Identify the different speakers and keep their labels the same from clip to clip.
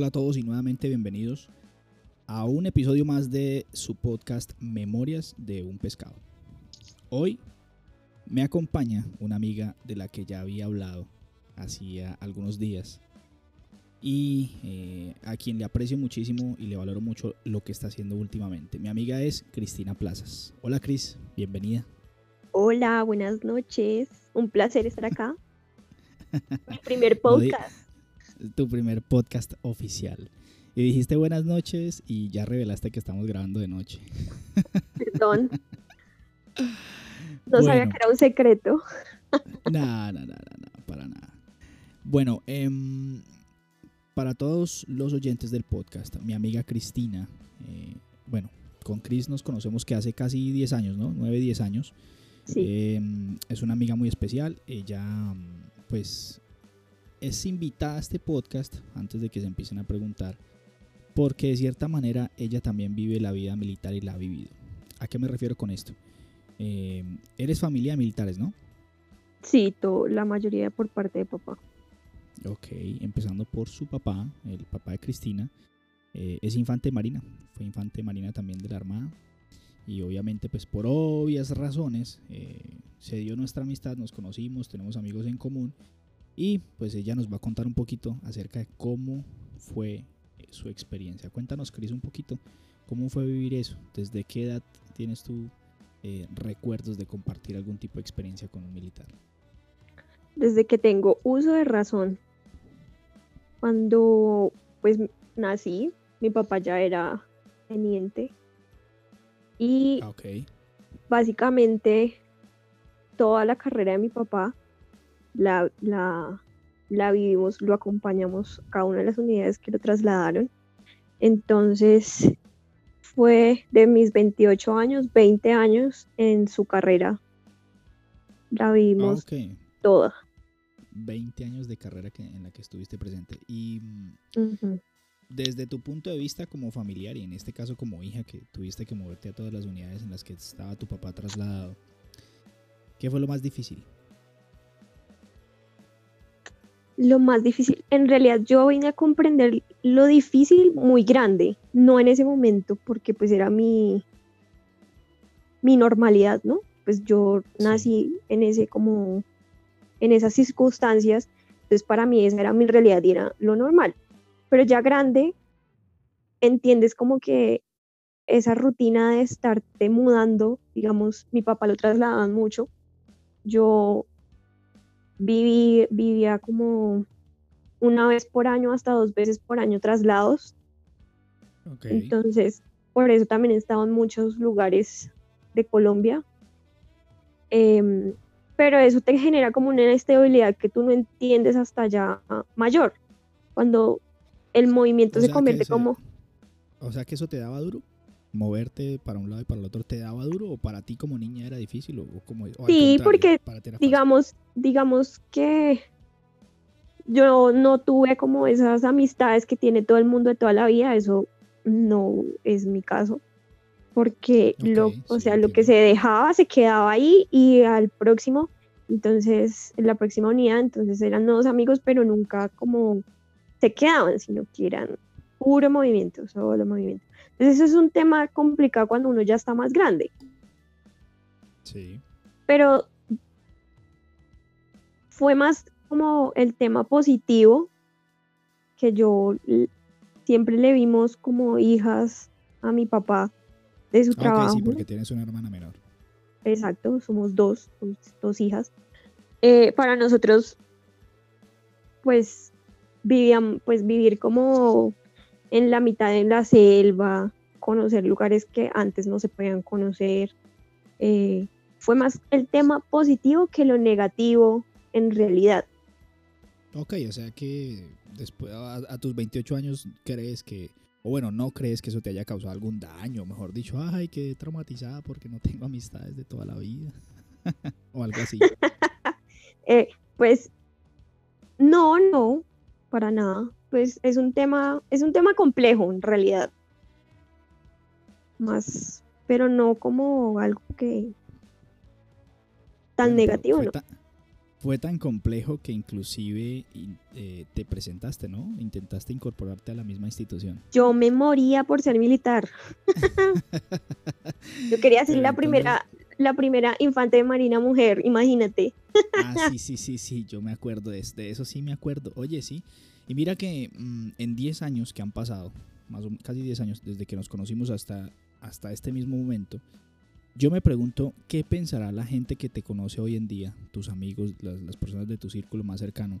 Speaker 1: Hola a todos y nuevamente bienvenidos a un episodio más de su podcast Memorias de un pescado. Hoy me acompaña una amiga de la que ya había hablado hacía algunos días y eh, a quien le aprecio muchísimo y le valoro mucho lo que está haciendo últimamente. Mi amiga es Cristina Plazas. Hola Cris, bienvenida.
Speaker 2: Hola, buenas noches. Un placer estar acá. Mi primer podcast.
Speaker 1: Tu primer podcast oficial. Y dijiste buenas noches y ya revelaste que estamos grabando de noche.
Speaker 2: Perdón. No sabía que era un secreto.
Speaker 1: No, no, no, no, para nada. Bueno, eh, para todos los oyentes del podcast, mi amiga Cristina, eh, bueno, con Cris nos conocemos que hace casi 10 años, ¿no? 9, 10 años.
Speaker 2: Sí.
Speaker 1: Em, es una amiga muy especial. Ella, pues, es invitada a este podcast antes de que se empiecen a preguntar, porque de cierta manera ella también vive la vida militar y la ha vivido. ¿A qué me refiero con esto? Em, eres familia de militares, ¿no?
Speaker 2: Sí, la mayoría por parte de papá.
Speaker 1: Ok, empezando por su papá, el papá de Cristina, eh, es infante marina, fue infante marina también de la Armada. Y obviamente, pues por obvias razones, eh, se dio nuestra amistad, nos conocimos, tenemos amigos en común. Y pues ella nos va a contar un poquito acerca de cómo fue eh, su experiencia. Cuéntanos, Cris, un poquito, cómo fue vivir eso, desde qué edad tienes tú recuerdos de compartir algún tipo de experiencia con un militar.
Speaker 2: Desde que tengo uso de razón, cuando pues nací, mi papá ya era teniente y
Speaker 1: ah,
Speaker 2: básicamente toda la carrera de mi papá la, la, la vivimos, lo acompañamos a cada una de las unidades que lo trasladaron. Entonces fue de mis 28 años, 20 años en su carrera. La vivimos toda.
Speaker 1: 20 años de carrera que, en la que estuviste presente. Y desde tu punto de vista como familiar y en este caso como hija que tuviste que moverte a todas las unidades en las que estaba tu papá trasladado, ¿qué fue lo más difícil?
Speaker 2: Lo más difícil, en realidad yo vine a comprender lo difícil muy grande, no en ese momento, porque pues era mi, mi normalidad, ¿no? Pues yo nací en ese como en esas circunstancias. Entonces para mí esa era mi realidad y era lo normal. Pero ya grande, entiendes como que esa rutina de estarte mudando, digamos, mi papá lo trasladaban mucho. Yo viví, vivía como una vez por año hasta dos veces por año traslados. Entonces, por eso también he estado en muchos lugares de Colombia. Em, pero eso te genera como una inestabilidad que tú no entiendes hasta ya mayor, cuando el movimiento se convierte como...
Speaker 1: O sea que eso te daba duro, moverte para un lado y para el otro, ¿te daba duro o para ti como niña era difícil o, como...
Speaker 2: sí, porque digamos, digamos que yo no tuve como esas amistades que tiene todo el mundo de toda la vida, eso no es mi caso porque lo, o sea, lo que se dejaba se quedaba ahí y al próximo, entonces, en la próxima unidad, entonces eran nuevos amigos, pero nunca como se quedaban, sino que eran puro movimiento, solo movimiento. Entonces, eso es un tema complicado cuando uno ya está más grande.
Speaker 1: Sí.
Speaker 2: Pero fue más como el tema positivo que yo siempre le vimos como hijas a mi papá de su trabajo.
Speaker 1: Sí, porque tienes una hermana menor.
Speaker 2: Exacto, somos dos, dos hijas. Eh, para nosotros, pues, vivían, pues vivir como en la mitad de la selva, conocer lugares que antes no se podían conocer. Eh, fue más el tema positivo que lo negativo en realidad.
Speaker 1: Ok, o sea que después a, tus 28 años crees que o bueno, no crees que eso te haya causado algún daño, mejor dicho, ay, qué traumatizada porque no tengo amistades de toda la vida, o algo así.
Speaker 2: Eh, pues no, no, para nada. Pues es un tema, es un tema complejo en realidad. Más, pero no como algo que tan negativo, ¿no?
Speaker 1: fue tan complejo que inclusive eh, te presentaste, ¿no? Intentaste incorporarte a la misma institución.
Speaker 2: Yo me moría por ser militar. Yo quería ser la primera, la primera infante de marina mujer, imagínate.
Speaker 1: ah, sí, sí, sí, sí, yo me acuerdo de, de eso, sí me acuerdo. Oye, sí. Y mira que mm, en 10 años que han pasado, más o, casi 10 años desde que nos conocimos hasta, hasta este mismo momento, yo me pregunto qué pensará la gente que te conoce hoy en día, tus amigos, las, personas de tu círculo más cercano,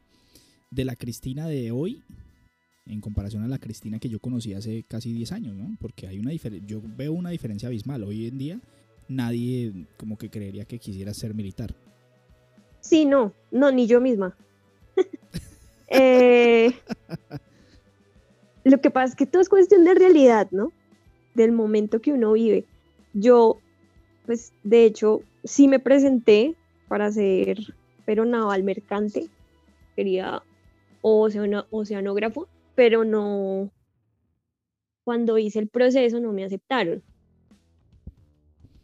Speaker 1: de la Cristina de hoy en comparación a la Cristina que yo conocí hace casi 10 años, ¿no? Porque hay una yo veo una diferencia abismal. Hoy en día nadie como que creería que quisiera ser militar.
Speaker 2: Sí, no, no, ni yo misma. Eh, lo que pasa es que todo es cuestión de realidad, ¿no? Del momento que uno vive. Yo pues de hecho sí me presenté para ser, pero naval mercante, quería oceanógrafo, pero no, cuando hice el proceso no me aceptaron.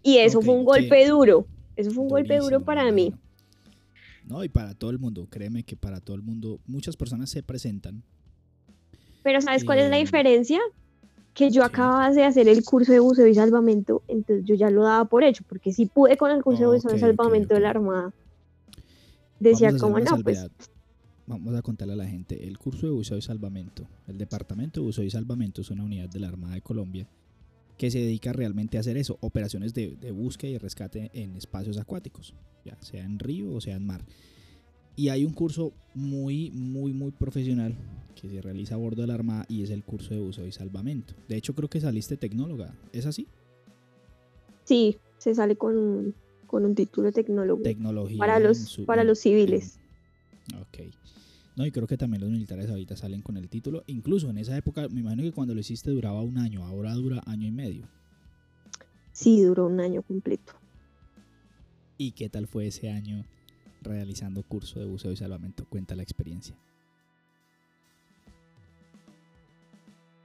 Speaker 2: Y eso fue un golpe duro, eso fue un golpe duro para mí.
Speaker 1: No, y para todo el mundo, créeme que para todo el mundo, muchas personas se presentan.
Speaker 2: Pero ¿sabes cuál es la eh, diferencia? que yo acababa de hacer el curso de buceo y salvamento, entonces yo ya lo daba por hecho, porque si pude con el curso de buceo y salvamento de la Armada. Decía como no, pues...
Speaker 1: Vamos a contarle a la gente, el curso de buceo y salvamento, el departamento de buceo y salvamento es una unidad de la Armada de Colombia que se dedica realmente a hacer eso, operaciones de, de búsqueda y rescate en espacios acuáticos, ya sea en río o sea en mar. Y hay un curso muy, muy, muy profesional que se realiza a bordo de la Armada y es el curso de uso y salvamento. De hecho, creo que saliste tecnóloga. ¿Es así?
Speaker 2: Sí, se sale con un, con un título de tecnólogo.
Speaker 1: Tecnología.
Speaker 2: Para los, para los civiles.
Speaker 1: ok. No, y creo que también los militares ahorita salen con el título. Incluso en esa época, me imagino que cuando lo hiciste duraba un año, ahora dura año y medio.
Speaker 2: Sí, duró un año completo.
Speaker 1: ¿Y qué tal fue ese año realizando curso de buceo y salvamento? Cuenta la experiencia.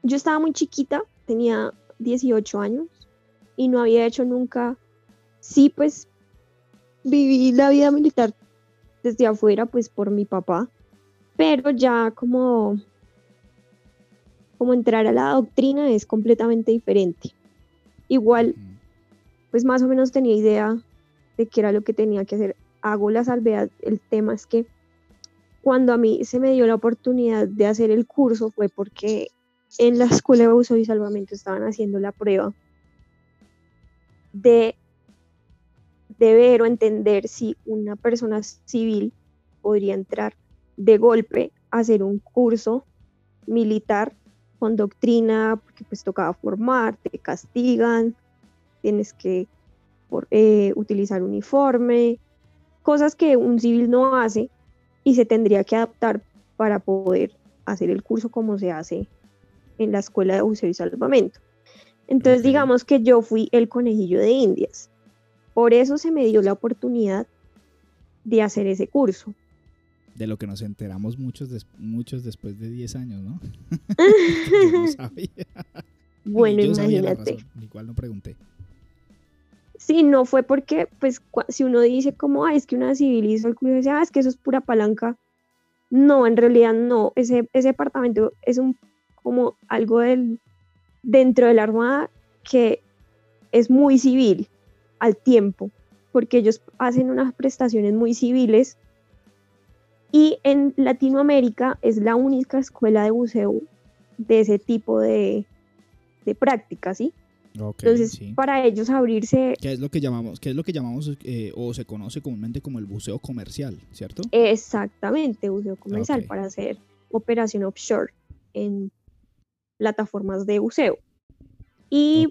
Speaker 2: Yo estaba muy chiquita, tenía 18 años y no había hecho nunca, sí, pues viví la vida militar desde afuera, pues por mi papá, pero ya como, como entrar a la doctrina es completamente diferente. Igual, pues más o menos tenía idea de qué era lo que tenía que hacer. Hago la salvedad, el tema es que cuando a mí se me dio la oportunidad de hacer el curso fue porque en la escuela de uso y salvamento estaban haciendo la prueba de, de ver o entender si una persona civil podría entrar de golpe hacer un curso militar con doctrina, porque pues tocaba formar, te castigan, tienes que eh, utilizar uniforme, cosas que un civil no hace y se tendría que adaptar para poder hacer el curso como se hace en la escuela de buceo y salvamento. Entonces digamos que yo fui el conejillo de indias. Por eso se me dio la oportunidad de hacer ese curso.
Speaker 1: De lo que nos enteramos muchos, muchos después de 10 años, ¿no?
Speaker 2: Bueno, imagínate.
Speaker 1: igual no pregunté.
Speaker 2: Sí, no fue porque, pues, si uno dice como, ay, es que una civil hizo el curso, dice, ah, es que eso es pura palanca. No, en realidad no. Ese, ese departamento es un como algo del, dentro de la Armada que es muy civil al tiempo, porque ellos hacen unas prestaciones muy civiles y en Latinoamérica es la única escuela de buceo de ese tipo de, de prácticas, ¿sí? Entonces, para ellos abrirse...
Speaker 1: ¿Qué es lo que llamamos, qué es lo que llamamos eh, o se conoce comúnmente como el buceo comercial, cierto?
Speaker 2: Exactamente, buceo comercial para hacer operación offshore en plataformas de buceo. Y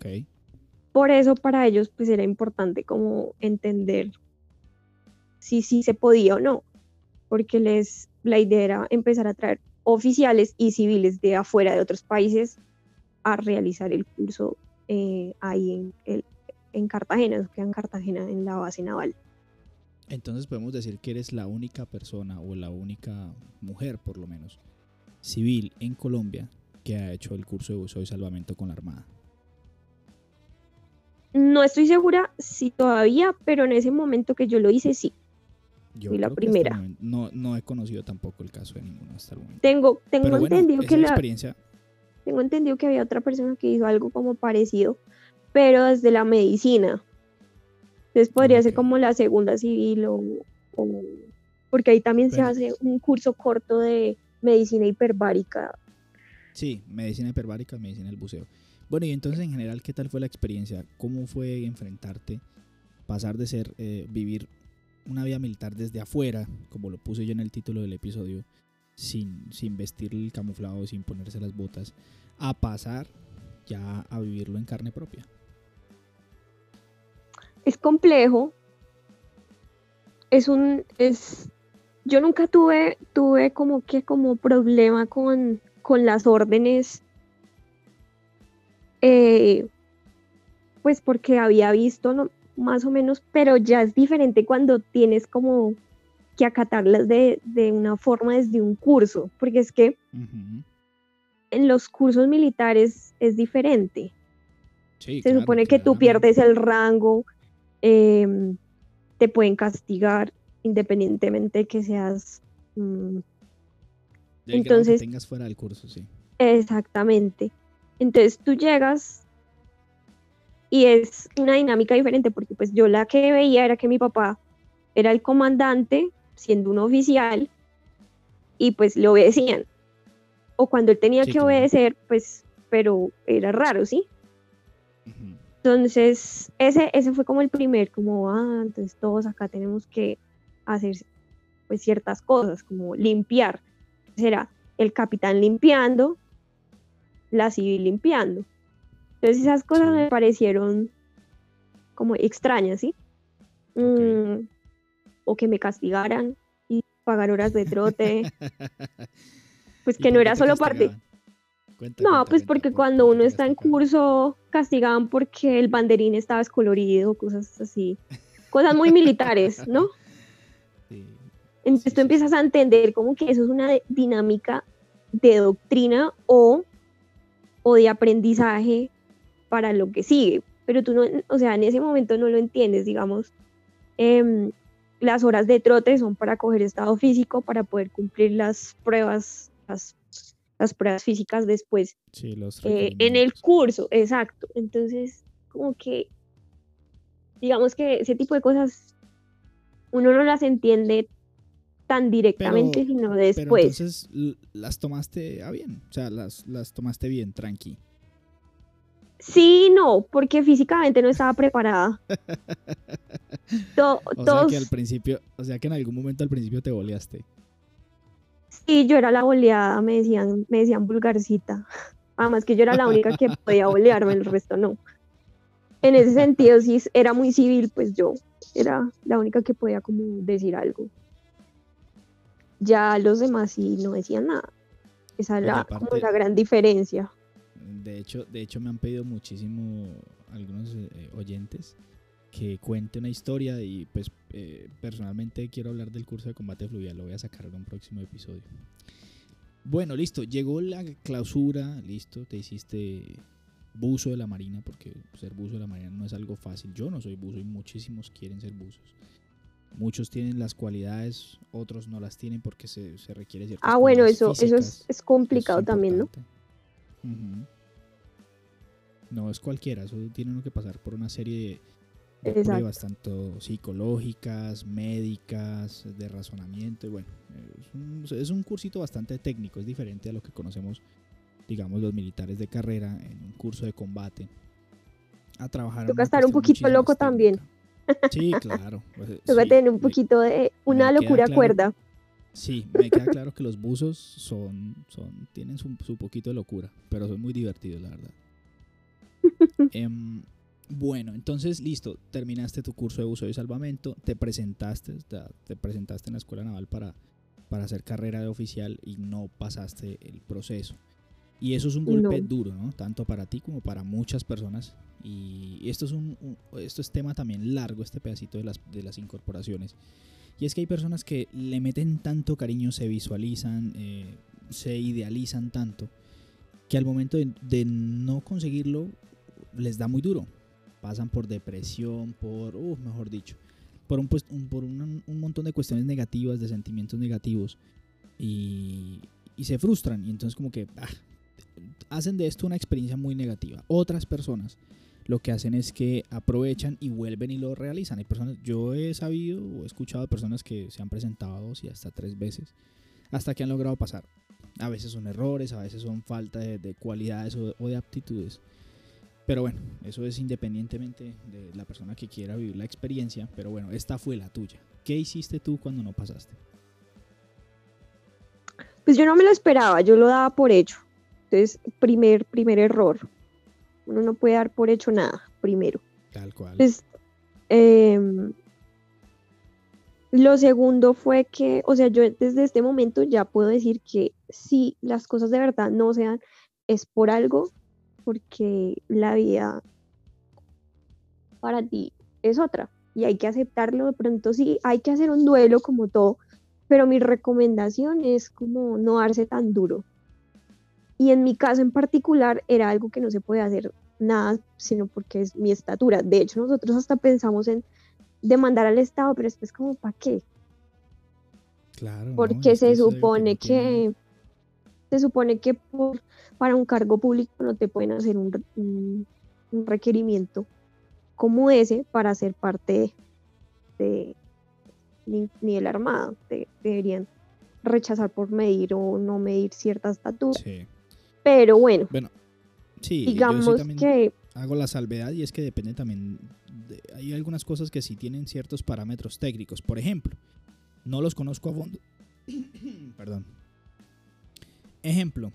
Speaker 2: por eso para ellos pues era importante como entender si sí se podía o no, porque les la idea era empezar a traer oficiales y civiles de afuera de otros países a realizar el curso eh, ahí en, el, en Cartagena, que en Cartagena, en la base naval.
Speaker 1: Entonces podemos decir que eres la única persona o la única mujer, por lo menos, civil en Colombia que ha hecho el curso de buceo y salvamento con la Armada.
Speaker 2: No estoy segura si todavía, pero en ese momento que yo lo hice, sí.
Speaker 1: Yo
Speaker 2: Fui la primera.
Speaker 1: momento- no, no he conocido tampoco el caso de ninguno hasta el momento.
Speaker 2: Tengo, tengo
Speaker 1: Pero
Speaker 2: entendido que la,
Speaker 1: experiencia,
Speaker 2: tengo entendido que había otra persona que hizo algo como parecido, pero desde la medicina. Entonces podría ser como la segunda civil o, o- porque ahí también se hace un curso corto de medicina hiperbárica.
Speaker 1: sí, medicina hiperbárica, medicina del buceo. Bueno, y entonces en general, ¿qué tal fue la experiencia? ¿Cómo fue enfrentarte, pasar de ser, eh, vivir una vida militar desde afuera, como lo puse yo en el título del episodio, sin, sin vestir el camuflado, sin ponerse las botas, a pasar ya a vivirlo en carne propia?
Speaker 2: Es complejo. Es un, es, yo nunca tuve, tuve como que como problema con, con las órdenes. eh, pues porque había visto ¿no? Más o menos, pero ya es diferente cuando tienes como que acatarlas de, de una forma desde un curso, porque es que en los cursos militares es diferente.
Speaker 1: Sí,
Speaker 2: Se
Speaker 1: claro,
Speaker 2: supone que tú pierdes el rango, em, te pueden castigar independientemente que seas mm,
Speaker 1: grado que
Speaker 2: entonces-
Speaker 1: tengas fuera del curso, sí.
Speaker 2: exactamente. Entonces tú llegas y es una dinámica diferente porque pues yo la que veía era que mi papá era el comandante siendo un oficial y pues le obedecían. O cuando él tenía
Speaker 1: Sí,
Speaker 2: que obedecer, pues, pero era raro, ¿sí? Entonces, ese, ese fue como el primer, como, ah, entonces todos acá tenemos que hacer pues ciertas cosas, como limpiar. Será el capitán limpiando, la civil limpiando. Entonces esas cosas me parecieron como extrañas, ¿sí? Mm, o que me castigaran y pagar horas de trote, pues
Speaker 1: ¿Y
Speaker 2: que no era solo parte.
Speaker 1: Cuenta,
Speaker 2: No,
Speaker 1: cuenta,
Speaker 2: pues
Speaker 1: cuenta,
Speaker 2: porque
Speaker 1: ¿por-
Speaker 2: cuando uno está en curso castigaban porque el banderín estaba descolorido, cosas así. Cosas muy militares, ¿no?
Speaker 1: Sí.
Speaker 2: Entonces tú empiezas a entender como que eso es una dinámica de doctrina o, o de aprendizaje para lo que sigue. Pero tú no, o sea, en ese momento no lo entiendes, digamos. em, las horas de trote son para coger estado físico, para poder cumplir las pruebas, las, las pruebas físicas después
Speaker 1: Sí, los
Speaker 2: eh, en el curso, exacto. Entonces, como que, digamos que ese tipo de cosas uno no las entiende tan directamente,
Speaker 1: Pero-
Speaker 2: sino
Speaker 1: Pero
Speaker 2: después.
Speaker 1: entonces l- las tomaste a bien, o sea, las, las tomaste bien, tranqui.
Speaker 2: Sí, no, porque físicamente no estaba preparada. To-
Speaker 1: O sea que al principio, o sea que en algún momento al principio te boleaste.
Speaker 2: sí, yo era la boleada, me decían, me decían vulgarcita. Además que yo era la única que podía bolearme, el resto no. En ese sentido, sí era muy civil, pues yo era la única que podía como decir algo. Ya los demás sí no decían nada. Esa como
Speaker 1: aparte-
Speaker 2: la gran diferencia.
Speaker 1: De hecho, de hecho me han pedido muchísimo algunos eh, oyentes que cuente una historia y pues eh, personalmente quiero hablar del curso de combate fluvial, lo voy a sacar en un próximo episodio. Bueno, listo, llegó la clausura, listo, te hiciste buzo de la marina, porque ser buzo de la marina no es algo fácil. Yo no soy buzo y muchísimos quieren ser buzos. Muchos tienen las cualidades, otros no las tienen porque se, se requiere ciertas
Speaker 2: Ah, bueno, eso, eso es,
Speaker 1: físicas.
Speaker 2: es complicado
Speaker 1: es
Speaker 2: también, ¿no?
Speaker 1: No es cualquiera, eso tiene uno que pasar por una serie de, de pruebas, tanto psicológicas, médicas, de razonamiento, y bueno, es un, es un cursito bastante técnico, es diferente a lo que conocemos, digamos, los militares de carrera en un curso de combate. A trabajar
Speaker 2: Toca estar un poquito loco también.
Speaker 1: Sí, claro. pues,
Speaker 2: Toca
Speaker 1: sí,
Speaker 2: tener un poquito de una locura
Speaker 1: claro.
Speaker 2: cuerda.
Speaker 1: Sí, me queda claro que los buzos son, son tienen su, su poquito de locura, pero son muy divertidos, la verdad. Em, bueno, entonces, listo, terminaste tu curso de buceo y salvamento, te presentaste, te, te presentaste en la escuela naval para, para hacer carrera de oficial y no pasaste el proceso. Y eso es un golpe
Speaker 2: No.
Speaker 1: duro, ¿no? Tanto para ti como para muchas personas. Y esto es un, un- esto es tema también largo, este pedacito de las, de las incorporaciones. Y es que hay personas que le meten tanto cariño, se visualizan, eh, se idealizan tanto, que al momento de, de no conseguirlo les da muy duro. Pasan por depresión, por, uh, mejor dicho. por, un, pues, un- por un, un montón de cuestiones negativas, de sentimientos negativos, y, y se frustran, y entonces como que ah, hacen de esto una experiencia muy negativa. Otras personas lo que hacen es que aprovechan y vuelven y lo realizan. Hay personas, yo he sabido o he escuchado de personas que se han presentado dos y hasta tres veces, hasta que han logrado pasar. A veces son errores, a veces son falta de, de cualidades o, o de aptitudes. Pero bueno, eso es independientemente de la persona que quiera vivir la experiencia. Pero bueno, esta fue la tuya. ¿Qué hiciste tú cuando no pasaste?
Speaker 2: Pues yo no me lo esperaba, yo lo daba por hecho. Entonces, primer, primer error. Uno no puede dar por hecho nada, primero.
Speaker 1: Tal cual.
Speaker 2: Pues, em, lo segundo fue que, o sea, yo desde este momento ya puedo decir que si las cosas de verdad no se dan, es por algo, porque la vida para ti es otra y hay que aceptarlo. De pronto sí, hay que hacer un duelo como todo, pero mi recomendación es como no darse tan duro. Y en mi caso en particular era algo que no se puede hacer nada, sino porque es mi estatura. De hecho, nosotros hasta pensamos en demandar al Estado, pero después como, ¿para qué?
Speaker 1: Claro.
Speaker 2: Porque se supone que se supone que por, para un cargo público no te pueden hacer un, un- un requerimiento como ese para ser parte de ni, ni de la Armada. Te- deberían rechazar por medir o no medir cierta estatura.
Speaker 1: Sí.
Speaker 2: Pero bueno,
Speaker 1: Bueno, sí, yo sí
Speaker 2: digamos
Speaker 1: también
Speaker 2: que
Speaker 1: hago la salvedad y es que depende también. de- hay algunas cosas que sí tienen ciertos parámetros técnicos. Por ejemplo, no los conozco a fondo. Perdón. Ejemplo,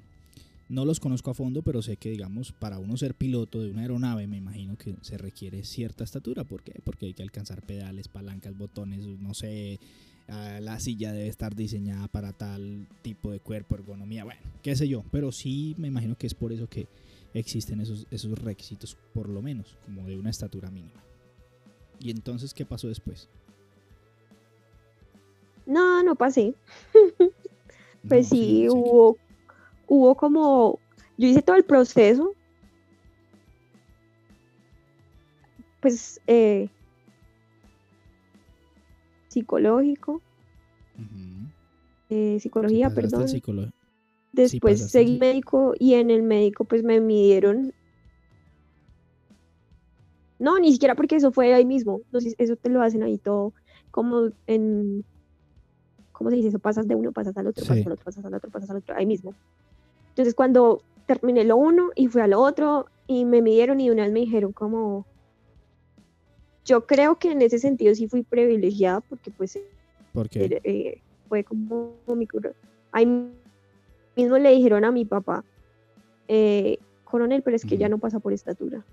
Speaker 1: no los conozco a fondo, pero sé que, digamos, para uno ser piloto de una aeronave, me imagino que se requiere cierta estatura. ¿Por qué? Porque hay que alcanzar pedales, palancas, botones, no sé. Ah, La silla debe estar diseñada para tal tipo de cuerpo, ergonomía, bueno, qué sé yo. Pero sí me imagino que es por eso que existen esos, esos requisitos, por lo menos, como de una estatura mínima. ¿Y entonces qué pasó después?
Speaker 2: no, no pasé. Pues
Speaker 1: sí,
Speaker 2: hubo, hubo como, yo hice todo el proceso, pues eh, psicológico, eh, psicología, perdón. Después seguí médico y en el médico pues me midieron. No, ni siquiera porque eso fue ahí mismo. sé, eso te lo hacen ahí todo, como en, ¿cómo se dice? Eso pasas de uno, pasas al otro,
Speaker 1: Sí.
Speaker 2: pasas al otro, pasas al otro, pasas al otro, ahí mismo. Entonces cuando terminé lo uno y fui al otro y me midieron y de una vez me dijeron como, yo creo que en ese sentido sí fui privilegiada porque pues
Speaker 1: ¿Por qué?
Speaker 2: era- eh, fue como mi cura. Ahí mismo le dijeron a mi papá, eh, coronel, pero es que ya no pasa por estatura.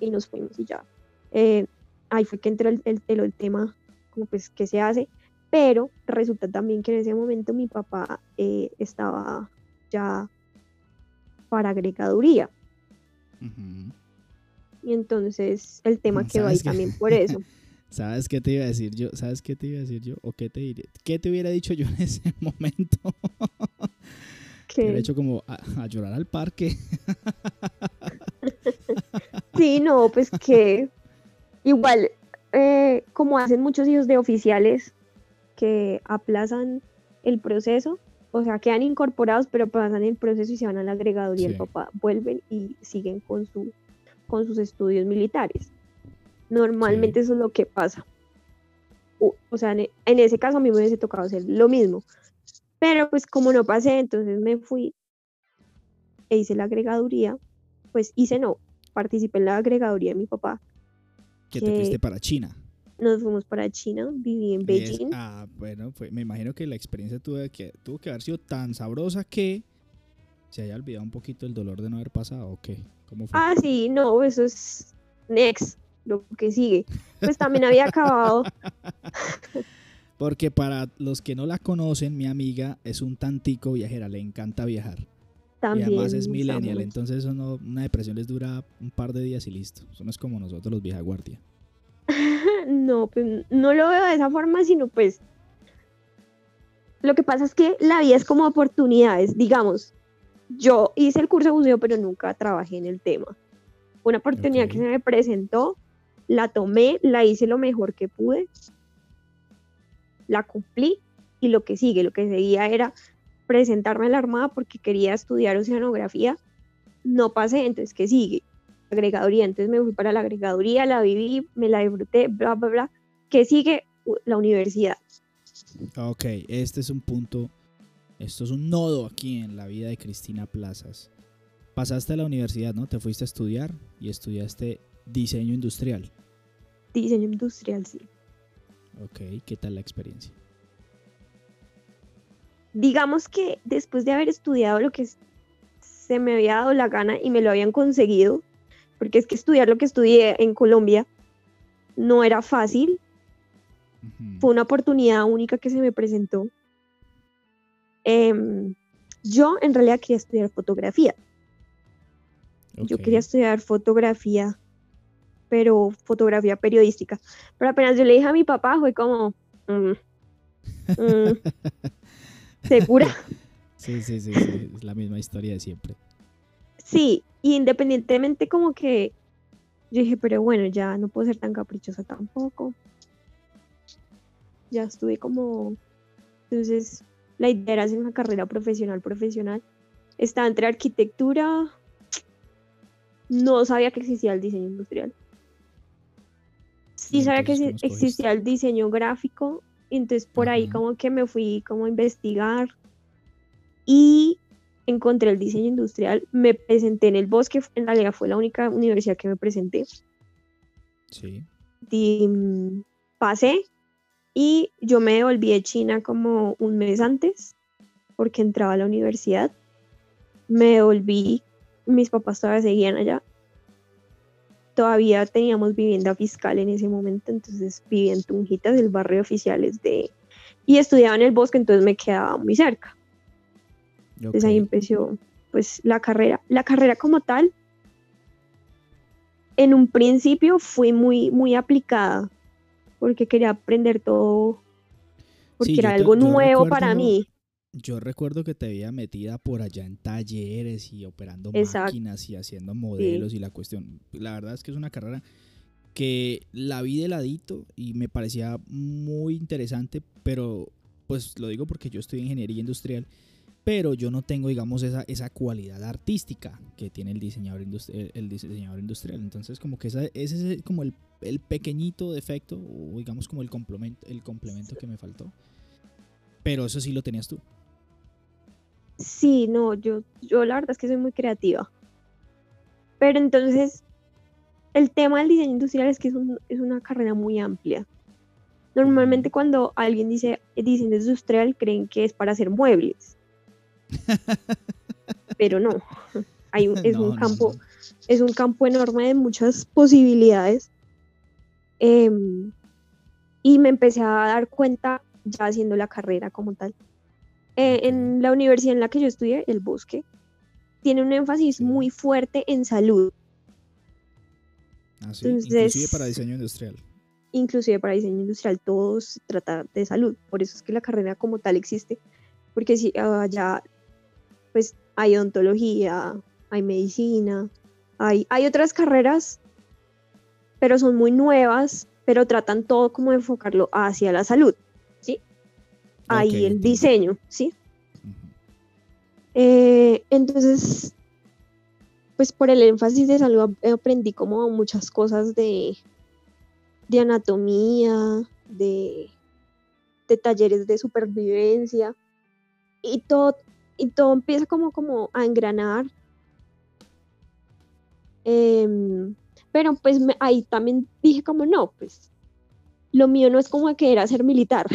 Speaker 2: Y nos fuimos y ya. Eh, ahí fue que entró el, el, el- el tema, como pues, ¿qué se hace? Pero resulta también que en ese momento mi papá eh, estaba ya para agregaduría. Y entonces el tema
Speaker 1: Mm,
Speaker 2: quedó ahí
Speaker 1: ¿sabes qué?
Speaker 2: también por eso.
Speaker 1: ¿Sabes qué te iba a decir yo? ¿Sabes qué te iba a decir yo? ¿O qué te diré? ¿Qué te hubiera dicho yo en ese momento? Te hubiera
Speaker 2: Que,
Speaker 1: hecho como a, a llorar al parque.
Speaker 2: Sí, no, pues que igual, eh, como hacen muchos hijos de oficiales que aplazan el proceso, o sea, quedan incorporados, pero pasan el proceso y se van a la agregaduría, el
Speaker 1: Sí.
Speaker 2: papá vuelven y siguen con, su, con sus estudios militares. Normalmente eso es lo que pasa. O, o sea, en, e- en ese caso a mí me hubiese tocado hacer lo mismo. Pero pues como no pasé, entonces me fui e hice la agregaduría. Pues hice no, participé en la agregaduría de mi papá.
Speaker 1: Que te fuiste para China.
Speaker 2: Nos fuimos para China, viví en
Speaker 1: es-
Speaker 2: Beijing.
Speaker 1: ah, bueno, pues me imagino que la experiencia tuvo que, tuvo que haber sido tan sabrosa que se haya olvidado un poquito el dolor de no haber pasado. ¿O qué? ¿Cómo fue?
Speaker 2: Ah, sí, no, eso es next, lo que sigue. Pues también había acabado.
Speaker 1: Porque para los que no la conocen, mi amiga es un tantico viajera, le encanta viajar.
Speaker 2: También.
Speaker 1: y además es millennial,
Speaker 2: estamos-
Speaker 1: entonces eso no, una depresión les dura un par de días y listo. Eso no es como nosotros los vieja guardia.
Speaker 2: No, pues no lo veo de esa forma, sino pues. Lo que pasa es que la vida es como oportunidades. Digamos, yo hice el curso de buceo, pero nunca trabajé en el tema. Una oportunidad que se me presentó la tomé, la hice lo mejor que pude, la cumplí y lo que sigue, lo que seguía era presentarme a la Armada porque quería estudiar oceanografía. No pasé, entonces, ¿qué sigue? Agregaduría. Entonces me fui para la agregaduría, la viví, me la disfruté, bla, bla, bla. ¿Qué sigue? La universidad.
Speaker 1: Ok, este es un punto, esto es un nodo aquí en la vida de Cristina Plazas. Pasaste a la universidad, ¿no? Te fuiste a estudiar y estudiaste diseño industrial.
Speaker 2: Diseño industrial, sí.
Speaker 1: Ok, ¿qué tal la experiencia?
Speaker 2: digamos que después de haber estudiado lo que se me había dado la gana y me lo habían conseguido, porque es que estudiar lo que estudié en Colombia no era fácil, fue una oportunidad única que se me presentó. Em, yo en realidad quería estudiar fotografía. Yo quería estudiar fotografía, pero fotografía periodística. Pero apenas yo le dije a mi papá, fue como, mm, mm". segura.
Speaker 1: Sí, sí, sí, sí, es la misma historia de siempre.
Speaker 2: Sí, independientemente como que yo dije, pero bueno, ya no puedo ser tan caprichosa tampoco. Ya estuve como, entonces la idea era hacer una carrera profesional, profesional. Estaba entre arquitectura, no sabía que existía el diseño industrial. Sí sabía que existía el diseño gráfico entonces por ahí como que me fui como a investigar y encontré el diseño industrial, me presenté en el bosque, en realidad fue la única universidad que me presenté.
Speaker 1: Sí.
Speaker 2: Mm, pasé y yo me devolví de China como un mes antes porque entraba a la universidad. Me devolví, mis papás todavía seguían allá todavía teníamos vivienda fiscal en ese momento, entonces vivía en Tunjitas, el barrio oficiales de... Y estudiaba en el bosque, entonces me quedaba muy cerca. Entonces ahí empezó pues la carrera. La carrera como tal, en un principio fue muy, muy aplicada, porque quería aprender todo, porque era algo nuevo para mí.
Speaker 1: yo recuerdo que te había metida por allá en talleres y operando máquinas y haciendo modelos y la cuestión. La verdad es que es una carrera que la vi de ladito y me parecía muy interesante, pero pues lo digo porque yo estoy en ingeniería industrial, pero yo no tengo, digamos, esa, esa cualidad artística que tiene el diseñador, industrial, el diseñador industrial. Entonces, como que ese es como el, el, pequeñito defecto, o digamos como el complemento, el complemento que me faltó. Pero eso sí lo tenías tú.
Speaker 2: Sí, no, yo, yo la verdad es que soy muy creativa. Pero entonces, el tema del diseño industrial es que es, una carrera muy amplia. Normalmente cuando alguien dice diseño industrial creen que es para hacer muebles. Pero no, hay es un campo, es un campo enorme de muchas posibilidades. Em, y me empecé a dar cuenta ya haciendo la carrera como tal eh, en la universidad en la que yo estudié, el Bosque, tiene un énfasis muy fuerte en salud.
Speaker 1: Ah, inclusive para diseño industrial.
Speaker 2: Inclusive para diseño industrial, todo se trata de salud. Por eso es que la carrera como tal existe. Porque si allá, pues hay odontología, hay medicina, hay, hay otras carreras, pero son muy nuevas, pero tratan todo como enfocarlo hacia la salud ahí el diseño, ¿sí? Eh, entonces, pues por el énfasis de salud aprendí como muchas cosas de, de anatomía, de, de, talleres de supervivencia y todo, y todo empieza como, como a engranar. Em, pero pues ahí también dije como no, pues lo mío no es como que era ser militar.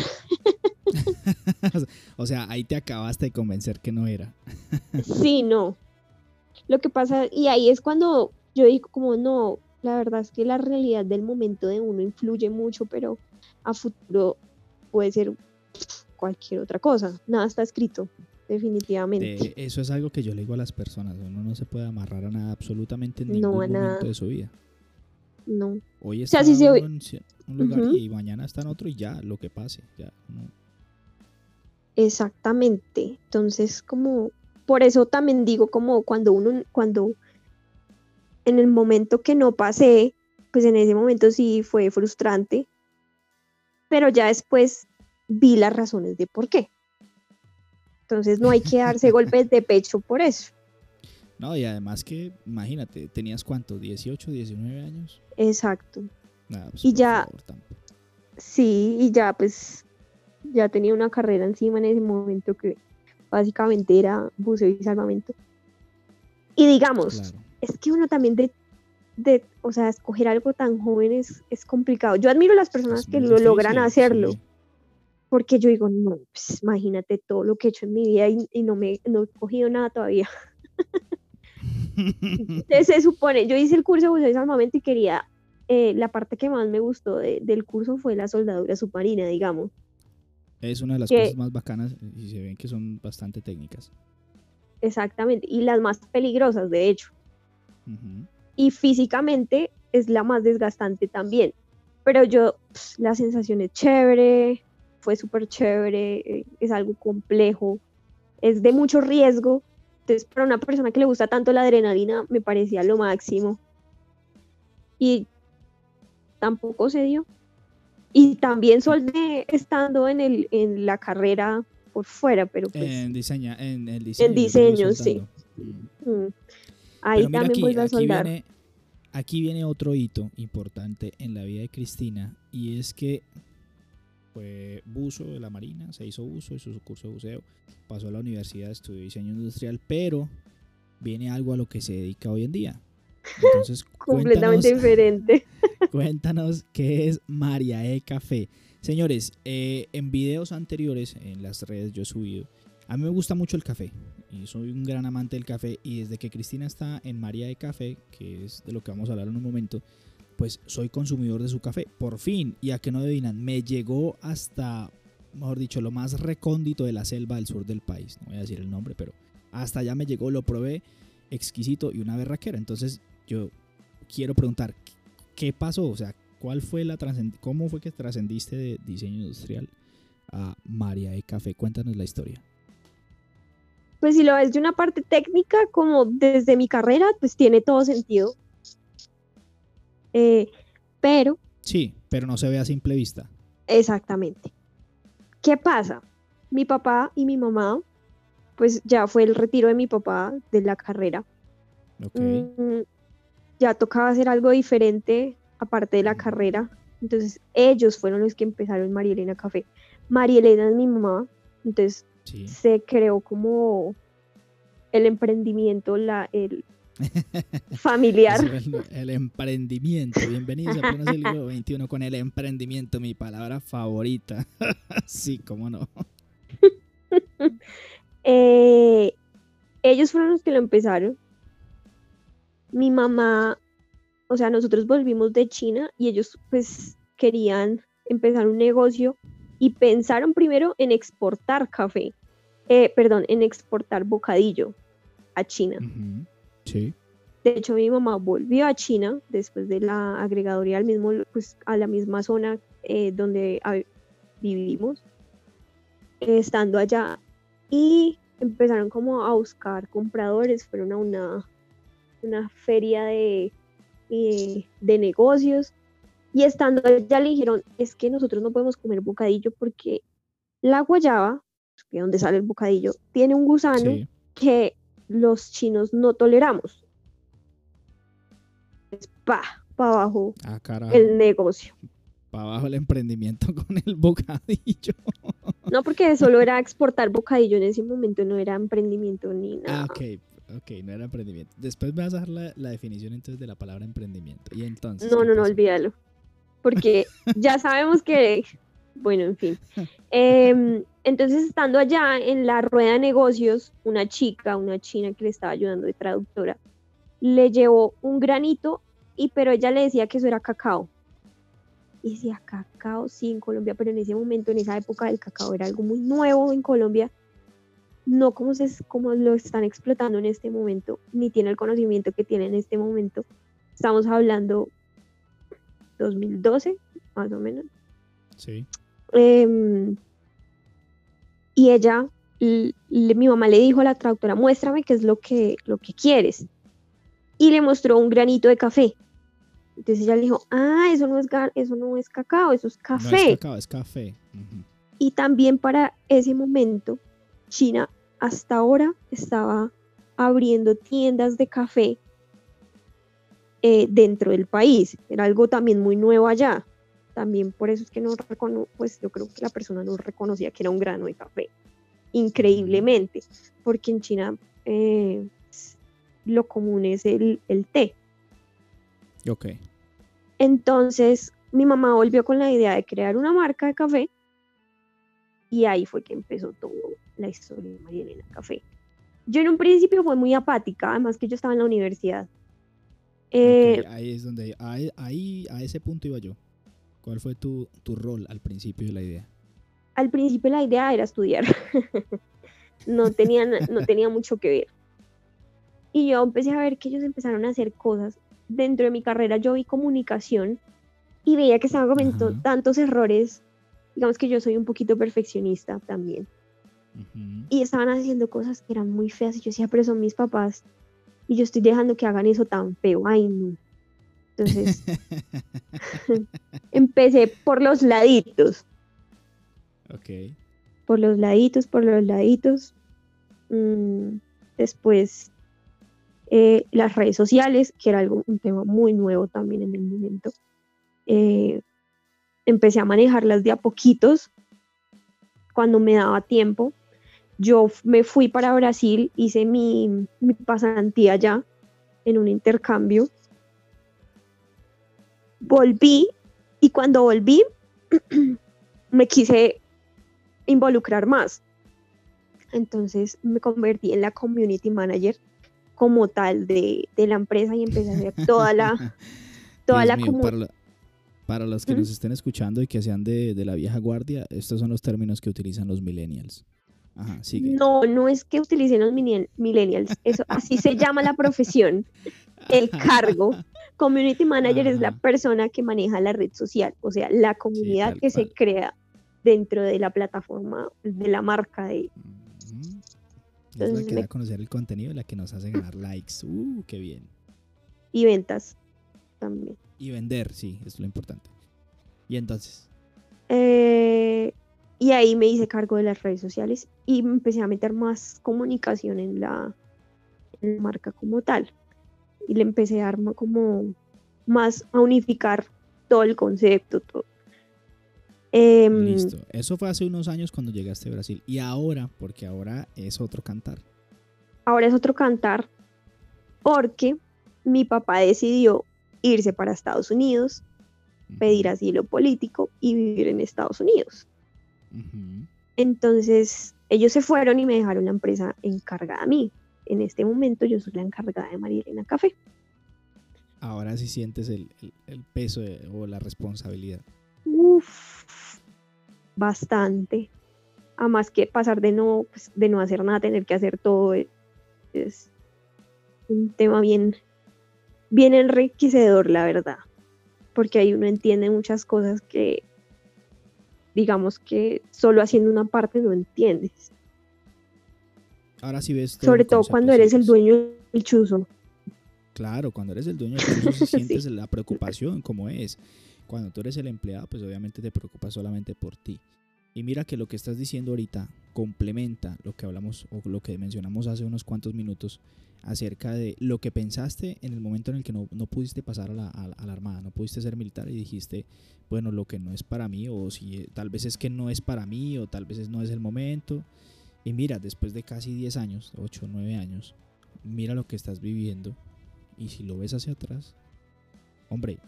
Speaker 1: o sea, ahí te acabaste de convencer que no era.
Speaker 2: sí, no. Lo que pasa, y ahí es cuando yo digo como no, la verdad es que la realidad del momento de uno influye mucho, pero a futuro puede ser cualquier otra cosa. Nada está escrito, definitivamente.
Speaker 1: eso es algo que yo le digo a las personas. Uno no se puede amarrar a nada absolutamente en ningún momento de su vida.
Speaker 2: No.
Speaker 1: Hoy está en un lugar y mañana está en otro y ya, lo que pase. Ya, no.
Speaker 2: Exactamente. Entonces, como, por eso también digo como cuando uno, cuando en el momento que no pasé, pues en ese momento sí fue frustrante, pero ya después vi las razones de por qué. Entonces no hay que darse golpes de pecho por eso.
Speaker 1: No, y además que, imagínate, ¿tenías cuánto? ¿18, 19 años?
Speaker 2: Exacto.
Speaker 1: Pues,
Speaker 2: y ya, sí, y ya pues, ya tenía una carrera encima en ese momento que básicamente era buceo y salvamento. Y digamos, es que uno también de, de, o sea, escoger algo tan joven es, complicado. Yo admiro a las personas que lo logran hacerlo. Porque yo digo, no, pues imagínate todo lo que he hecho en mi vida y, no me no he cogido nada todavía. Entonces se supone, yo hice el curso de buceo y salvamento y quería, eh, la parte que más me gustó del curso fue la soldadura submarina, digamos.
Speaker 1: Es una de las cosas más bacanas y se ven que son bastante técnicas.
Speaker 2: Exactamente, y las más peligrosas, de hecho. Y físicamente es la más desgastante también. Pero yo, la sensación es chévere, fue súper chévere, eh, es algo complejo, es de mucho riesgo. Entonces, para una persona que le gusta tanto la adrenalina, me parecía lo máximo. Y tampoco se dio. Y también soldé estando en, el, en la carrera por fuera, pero pues...
Speaker 1: En, diseña, en el diseño.
Speaker 2: En diseño, sí. Mm. Ahí también voy a soldar.
Speaker 1: Viene, aquí viene otro hito importante en la vida de Cristina y es que fue buzo de la Marina, se hizo buzo, hizo su curso de buceo, pasó a la universidad, estudió diseño industrial, pero viene algo a lo que se dedica hoy en día. Entonces,
Speaker 2: completamente diferente.
Speaker 1: cuéntanos qué es María E Café. Señores, eh, en videos anteriores en las redes yo he subido. A mí me gusta mucho el café y soy un gran amante del café y desde que Cristina está en María de Café, que es de lo que vamos a hablar en un momento, pues soy consumidor de su café. Por fin, y a que no adivinan, me llegó hasta, mejor dicho, lo más recóndito de la selva del sur del país. No voy a decir el nombre, pero hasta allá me llegó, lo probé, exquisito y una berraquera. Entonces yo quiero preguntar, ¿qué pasó? O sea, ¿cuál fue la ¿cómo fue que trascendiste de diseño industrial a María de Café? Cuéntanos la historia.
Speaker 2: Pues si lo ves de una parte técnica, como desde mi carrera, pues tiene todo sentido. Eh, pero...
Speaker 1: Sí, pero no se ve a simple vista.
Speaker 2: Exactamente. ¿Qué pasa? Mi papá y mi mamá, pues ya fue el retiro de mi papá de la carrera. Mm, ya tocaba hacer algo diferente aparte de la carrera. Entonces ellos fueron los que empezaron María Elena Café. María Elena es mi mamá, entonces se creó como el emprendimiento, la, el familiar.
Speaker 1: el, emprendimiento. Bienvenidos a pleno siglo XXI con el emprendimiento, mi palabra favorita. sí, cómo no.
Speaker 2: Eh, ellos fueron los que lo empezaron. Mi mamá, o sea, nosotros volvimos de China y ellos pues querían empezar un negocio y pensaron primero en exportar café. Eh, perdón, en exportar bocadillo a China.
Speaker 1: Sí.
Speaker 2: De hecho, mi mamá volvió a China después de la agregadoría al mismo, pues, a la misma zona eh, donde vivimos, estando allá. Y empezaron como a buscar compradores, fueron a una, una feria de, eh, de negocios. Y estando allá le dijeron, es que nosotros no podemos comer bocadillo porque la guayaba que donde sale el bocadillo, tiene un gusano que los chinos no toleramos. Pa, para abajo
Speaker 1: ah,
Speaker 2: el negocio.
Speaker 1: Para abajo el emprendimiento con el bocadillo.
Speaker 2: No, porque solo era exportar bocadillo en ese momento, no era emprendimiento ni nada.
Speaker 1: Ah, ok, ok, no era emprendimiento. Después me vas a dar la, la definición entonces de la palabra emprendimiento. Y entonces.
Speaker 2: No, no, no, olvídalo. Porque ya sabemos que bueno, en fin. Em, entonces, estando allá en la rueda de negocios, una chica, una china que le estaba ayudando de traductora, le llevó un granito, y pero ella le decía que eso era cacao. Y decía, cacao, sí, en Colombia, pero en ese momento, en esa época, el cacao era algo muy nuevo en Colombia, no como, se, como lo están explotando en este momento, ni tiene el conocimiento que tiene en este momento. Estamos hablando 2012, más o menos.
Speaker 1: Sí.
Speaker 2: Em, y ella, mi mamá le dijo a la traductora, muéstrame qué es lo que, lo que quieres. Y le mostró un granito de café. Entonces ella le dijo, ah, eso no es, eso no es cacao, eso es café. No
Speaker 1: es cacao, es café.
Speaker 2: Y también para ese momento, China hasta ahora estaba abriendo tiendas de café eh, dentro del país. Era algo también muy nuevo allá. También por eso es que no recono pues yo creo que la persona no reconocía que era un grano de café. Increíblemente, porque en China eh, lo común es el, el té.
Speaker 1: Ok.
Speaker 2: Entonces mi mamá volvió con la idea de crear una marca de café y ahí fue que empezó toda la historia de María Elena Café. Yo en un principio fue muy apática, además que yo estaba en la universidad.
Speaker 1: Eh, ahí es donde, ahí, a ese punto iba yo. ¿Cuál fue tu, tu rol al principio de la idea?
Speaker 2: Al principio la idea era estudiar. no, tenía, no tenía mucho que ver. Y yo empecé a ver que ellos empezaron a hacer cosas. Dentro de mi carrera yo vi comunicación y veía que estaban cometiendo tantos errores. Digamos que yo soy un poquito perfeccionista también. Y estaban haciendo cosas que eran muy feas. Y yo decía, pero son mis papás. Y yo estoy dejando que hagan eso tan feo. Ay, no. Entonces, empecé por los laditos.
Speaker 1: Ok.
Speaker 2: Por los laditos, por los laditos. Mm, después, eh, las redes sociales, que era algo, un tema muy nuevo también en el momento. Eh, empecé a manejarlas de a poquitos cuando me daba tiempo. Yo me fui para Brasil, hice mi, mi pasantía allá en un intercambio. Volví y cuando volví me quise involucrar más. Entonces me convertí en la community manager como tal de, la empresa y empecé a hacer toda la toda la
Speaker 1: para, para, los que nos estén escuchando y que sean de, de, la vieja guardia, estos son los términos que utilizan los millennials.
Speaker 2: No, no es que utilicen los millennials, eso así se llama la profesión, el cargo. Community manager es la persona que maneja la red social, o sea, la comunidad que se crea dentro de la plataforma de la marca de.
Speaker 1: Es la que da a conocer el contenido, la que nos hace ganar likes. Uh, qué bien.
Speaker 2: Y ventas también.
Speaker 1: Y vender, sí, es lo importante. Y entonces.
Speaker 2: Eh, y ahí me hice cargo de las redes sociales y empecé a meter más comunicación en la, marca como tal. Y le empecé a dar como más a unificar todo el concepto, todo.
Speaker 1: Em, Listo. Eso fue hace unos años cuando llegaste a Brasil. Y ahora, porque ahora es otro cantar.
Speaker 2: Ahora es otro cantar porque mi papá decidió irse para Estados Unidos, pedir asilo político y vivir en Estados Unidos. Entonces, ellos se fueron y me dejaron la empresa encargada a mí. En este momento yo soy la encargada de María Elena Café.
Speaker 1: Ahora sí sientes el, peso o la responsabilidad.
Speaker 2: Uf, bastante. Además que pasar de no, pues, de no hacer nada, tener que hacer todo, es, es un tema bien, bien enriquecedor, la verdad. Porque ahí uno entiende muchas cosas que digamos que solo haciendo una parte no entiendes.
Speaker 1: Ahora sí ves.
Speaker 2: Sobre todo cuando eres el dueño del chuzo.
Speaker 1: Claro, cuando eres el dueño del chuzo sientes la preocupación como es. Cuando tú eres el empleado, pues obviamente te preocupas solamente por ti. Y mira que lo que estás diciendo ahorita complementa lo que hablamos o lo que mencionamos hace unos cuantos minutos acerca de lo que pensaste en el momento en el que no, pudiste pasar a la, Armada, no pudiste ser militar y dijiste, bueno, lo que no es para mí, o si eh, tal vez es que no es para mí, o tal vez no es el momento. Y mira, después de casi 10 años, 8 o 9 años, mira lo que estás viviendo. Y si lo ves hacia atrás, hombre,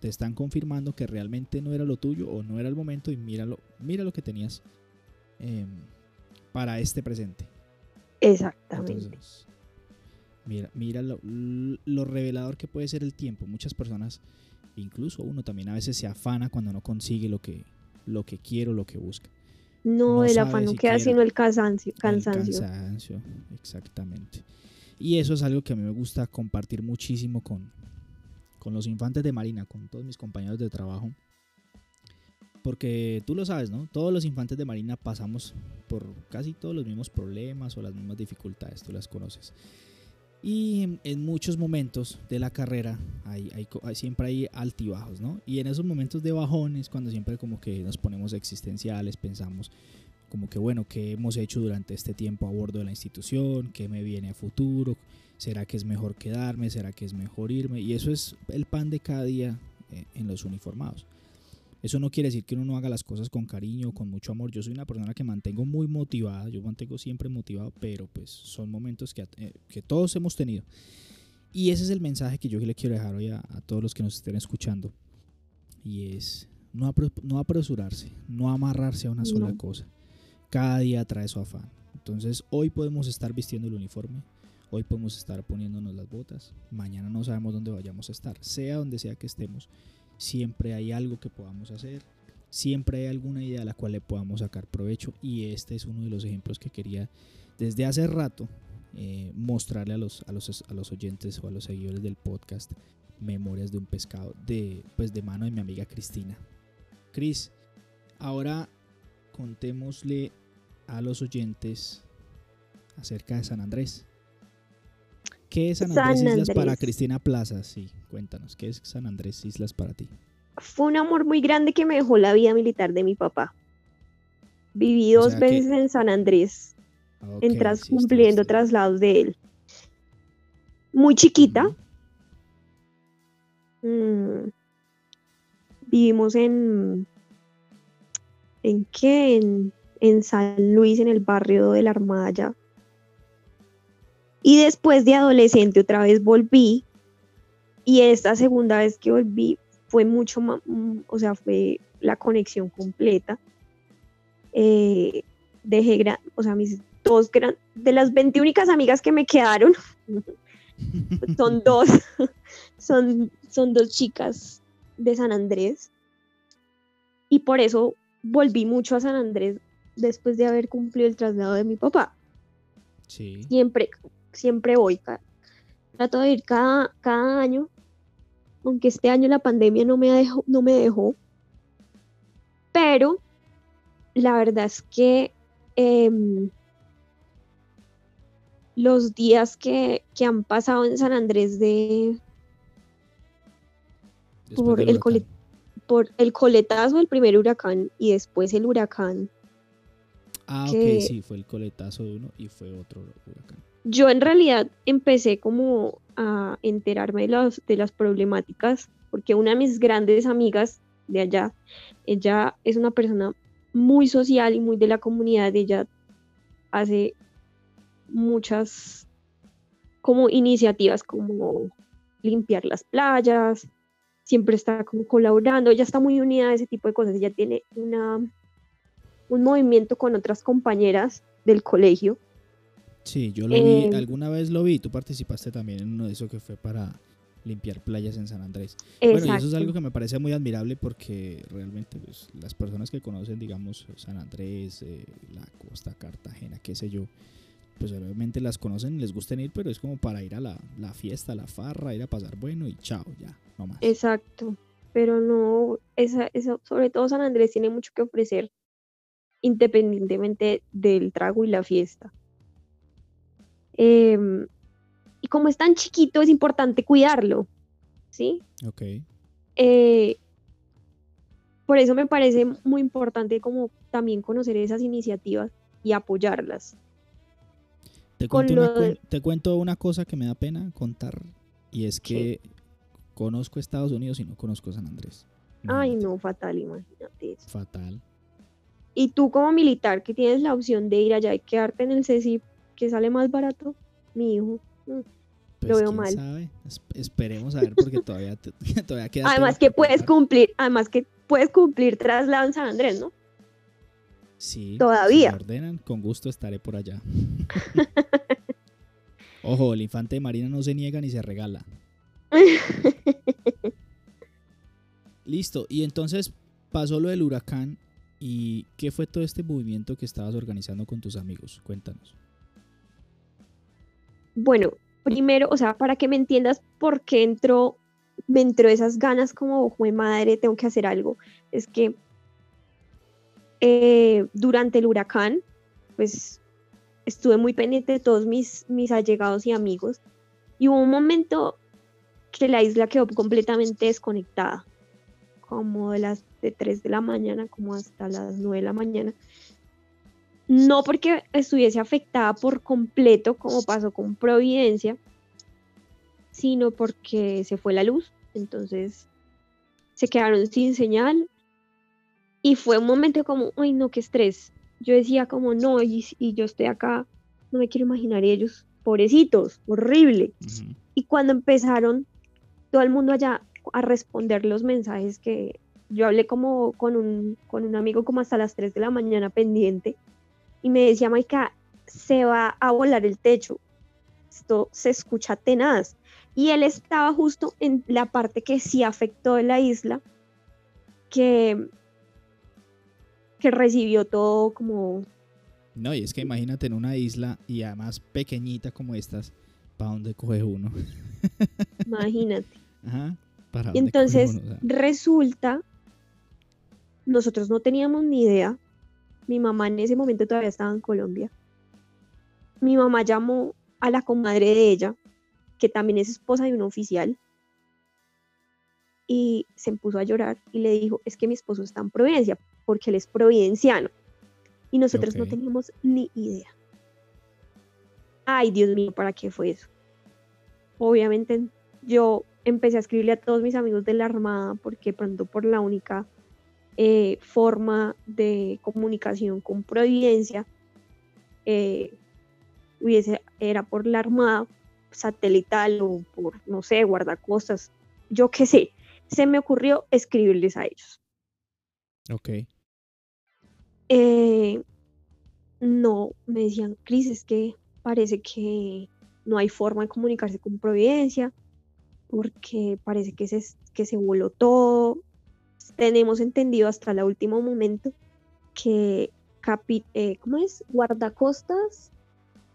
Speaker 1: te están confirmando que realmente no era lo tuyo o no era el momento y míralo, mira lo que tenías em, para este presente.
Speaker 2: Exactamente.
Speaker 1: Mira, mira lo, revelador que puede ser el tiempo. Muchas personas, incluso uno también a veces se afana cuando no consigue lo que, lo que quiere o lo que busca.
Speaker 2: No, el afán queda sino el cansancio, cansancio.
Speaker 1: El cansancio, exactamente. Y eso es algo que a mí me gusta compartir muchísimo con, con los infantes de Marina, con todos mis compañeros de trabajo. Porque tú lo sabes, ¿no? Todos los infantes de Marina pasamos por casi todos los mismos problemas o las mismas dificultades, tú las conoces. Y en, muchos momentos de la carrera hay, siempre hay altibajos, ¿no? Y en esos momentos de bajones, cuando siempre como que nos ponemos existenciales, pensamos como que, bueno, ¿qué hemos hecho durante este tiempo a bordo de la institución? ¿Qué me viene a futuro? ¿Será que es mejor quedarme? ¿Será que es mejor irme? Y eso es el pan de cada día eh, en los uniformados. Eso no quiere decir que uno no haga las cosas con cariño, con mucho amor. Yo soy una persona que mantengo muy motivada, yo mantengo siempre motivado, pero pues son momentos que, eh, que todos hemos tenido. Y ese es el mensaje que yo le quiero dejar hoy a, todos los que nos estén escuchando. Y es no, no apresurarse, no amarrarse a una sola cosa. Cada día trae su afán. Entonces hoy podemos estar vistiendo el uniforme, hoy podemos estar poniéndonos las botas, mañana no sabemos dónde vayamos a estar, sea donde sea que estemos siempre hay algo que podamos hacer, siempre hay alguna idea a la cual le podamos sacar provecho y este es uno de los ejemplos que quería desde hace rato eh, mostrarle a los, a, los, a los oyentes o a los seguidores del podcast Memorias de un pescado de, pues de mano de mi amiga Cristina. Cris, ahora contémosle a los oyentes acerca de San Andrés. ¿Qué es San Andrés Islas para Cristina Plaza? Sí, cuéntanos, ¿qué es San Andrés Islas para ti?
Speaker 2: Fue un amor muy grande que me dejó la vida militar de mi papá. Viví dos veces en San Andrés, en cumpliendo traslados de él. Muy chiquita. Mm, vivimos en. ¿En qué? En, en San Luis, en el barrio de la Armada y después de adolescente otra vez volví y esta segunda vez que volví fue mucho más, mm, o sea, fue la conexión completa. Eh, dejé, o sea, mis dos gran, de las 20 únicas amigas que me quedaron, son dos, son, son dos chicas de San Andrés. Y por eso volví mucho a San Andrés después de haber cumplido el traslado de mi papá. Sí. Siempre, siempre voy. Trato de ir cada, cada año, aunque este año la pandemia no me dejó, no me dejó. Pero la verdad es que em, los días que, han pasado en San Andrés de por el, por el coletazo del primer huracán y después el huracán.
Speaker 1: Ah, ok, sí, fue el coletazo de uno y fue otro huracán
Speaker 2: yo en realidad empecé como a enterarme de las, de las problemáticas, porque una de mis grandes amigas de allá, ella es una persona muy social y muy de la comunidad, ella hace muchas como iniciativas como limpiar las playas, siempre está como colaborando, ella está muy unida a ese tipo de cosas, ella tiene una, un movimiento con otras compañeras del colegio
Speaker 1: Sí, yo lo vi, em, alguna vez lo vi, tú participaste también en uno de esos que fue para limpiar playas en San Andrés. Bueno, y eso es algo que me parece muy admirable porque realmente pues, las personas que conocen, digamos, San Andrés, eh, la costa, Cartagena, qué sé yo, pues obviamente las conocen, les gusta ir, pero es como para ir a la, la fiesta, a la farra, ir a pasar bueno y chao, ya, no más.
Speaker 2: Exacto, pero no, esa, esa, sobre todo San Andrés tiene mucho que ofrecer independientemente del trago y la fiesta. Em, y como es tan chiquito, es importante cuidarlo, ¿sí?
Speaker 1: Ok.
Speaker 2: Eh, por eso me parece muy importante como también conocer esas iniciativas y apoyarlas.
Speaker 1: Te cuento, una, te cuento una cosa que me da pena contar y es que conozco Estados Unidos y no conozco San Andrés.
Speaker 2: Ay, no, fatal, imagínate eso.
Speaker 1: Fatal.
Speaker 2: Y tú como militar que tienes la opción de ir allá y quedarte en el CECIP, que sale más barato, mi hijo. Mm, lo
Speaker 1: pues,
Speaker 2: veo mal.
Speaker 1: Sabe? esperemos a ver porque todavía, todavía queda.
Speaker 2: Además que puedes cumplir, además que puedes cumplir traslado en San Andrés, ¿no?
Speaker 1: Sí.
Speaker 2: Todavía.
Speaker 1: Si ordenan, con gusto estaré por allá. Ojo, el infante de Marina no se niega ni se regala. Listo, y entonces pasó lo del huracán y ¿qué fue todo este movimiento que estabas organizando con tus amigos? Cuéntanos.
Speaker 2: Bueno, primero, o sea, para que me entiendas por qué entró, me entró esas ganas como, de madre, tengo que hacer algo. Es que eh, durante el huracán, pues estuve muy pendiente de todos mis, mis allegados y amigos Y hubo un momento que la isla quedó completamente desconectada, como de las de 3 de la mañana, como hasta las 9 de la mañana. No porque estuviese afectada por completo, como pasó con Providencia, sino porque se fue la luz. Entonces se quedaron sin señal. Y fue un momento como, ay no, qué estrés. Yo decía como, no, y, yo estoy acá, no me quiero imaginar ellos, pobrecitos, horrible. Y cuando empezaron todo el mundo allá a responder los mensajes que yo hablé como con un, con un amigo como hasta las 3 de la mañana pendiente y me decía, Maika, se va a volar el techo, esto se escucha tenaz. Y él estaba justo en la parte que sí afectó en la isla, que, que recibió todo como...
Speaker 1: No, y es que imagínate en una isla y además pequeñita como estas, ¿para dónde coge uno?
Speaker 2: Imagínate. Ajá, ¿para y entonces resulta, nosotros no teníamos ni idea, mi mamá en ese momento todavía estaba en Colombia, mi mamá llamó a la comadre de ella que también es esposa de un oficial, y se puso a llorar y le dijo, es que mi esposo está en Providencia, porque él es providenciano. Y nosotros no teníamos ni idea. Ay, Dios mío, ¿para qué fue eso? Obviamente yo empecé a escribirle a todos mis amigos de la Armada, porque pronto por la única eh, forma de comunicación con Providencia eh, hubiese, era por la Armada, satelital o por, no sé, guardacostas, yo qué sé, se me ocurrió escribirles a ellos.
Speaker 1: Ok.
Speaker 2: Eh, no, me decían, Cris, es que parece que no hay forma de comunicarse con Providencia, porque parece que se, que se voló todo. Tenemos entendido hasta el último momento que, capi, eh, ¿cómo es? Guardacostas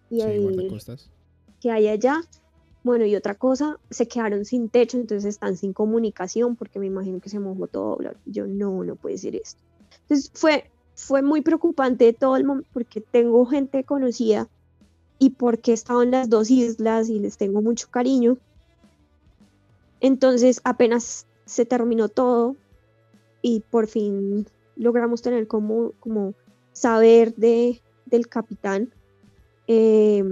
Speaker 1: y sí, guardacostas
Speaker 2: que hay allá. Bueno, y otra cosa, se quedaron sin techo, entonces están sin comunicación porque me imagino que se mojó todo. Yo no, no puede ser esto. Entonces fue, fue muy preocupante todo el momento porque tengo gente conocida y porque he estado en las dos islas y les tengo mucho cariño. Entonces apenas se terminó todo y por fin logramos tener como, como saber de, del capitán. Eh,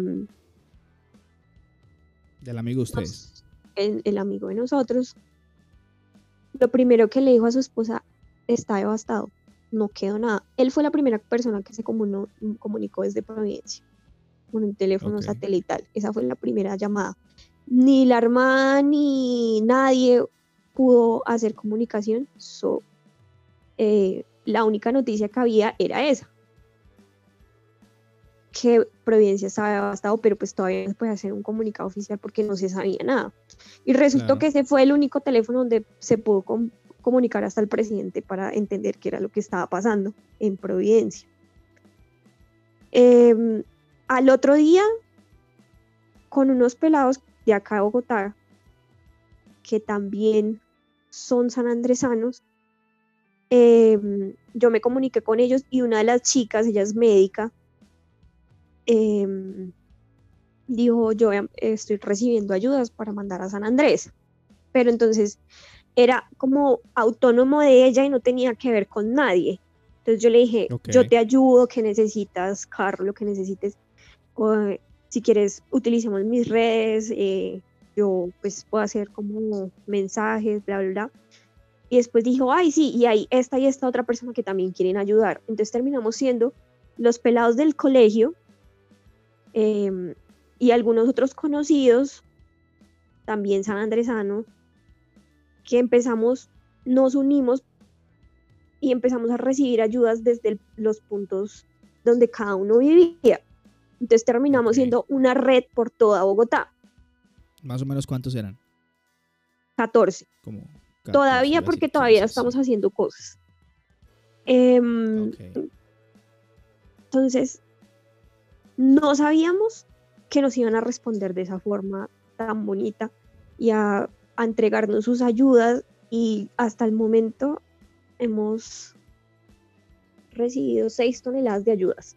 Speaker 1: del amigo de ustedes.
Speaker 2: El, amigo de nosotros. Lo primero que le dijo a su esposa, está devastado, no quedó nada. Él fue la primera persona que se comunicó desde Providencia con un teléfono satelital. Esa fue la primera llamada. Ni la Armada ni nadie pudo hacer comunicación. So, eh, la única noticia que había era esa que Providencia estaba devastado, pero pues todavía no se puede hacer un comunicado oficial porque no se sabía nada. Y resultó que ese fue el único teléfono donde se pudo comunicar hasta el presidente para entender qué era lo que estaba pasando en Providencia. Em, al otro día, con unos pelados de acá de Bogotá, que también son sanandresanos, em, yo me comuniqué con ellos y una de las chicas, ella es médica, Em, dijo, yo estoy recibiendo ayudas para mandar a San Andrés. Pero entonces era como autónomo de ella y no tenía que ver con nadie. Entonces yo le dije, yo te ayudo, que necesitas, carro, lo que necesites. O, si quieres, utilicemos mis redes, eh, yo pues puedo hacer como mensajes, bla, bla, bla. Y después dijo, ay, sí, y hay esta y esta otra persona que también quieren ayudar. Entonces terminamos siendo los pelados del colegio Em, y algunos otros conocidos, también san andresanos, que empezamos, nos unimos y empezamos a recibir ayudas desde los puntos donde cada uno vivía. Entonces terminamos siendo una red por toda Bogotá.
Speaker 1: ¿Más o menos cuántos eran?
Speaker 2: 14. Todavía porque todavía estamos haciendo cosas. Em, entonces, no sabíamos que nos iban a responder de esa forma tan bonita y a, entregarnos sus ayudas y hasta el momento hemos recibido seis toneladas de ayudas.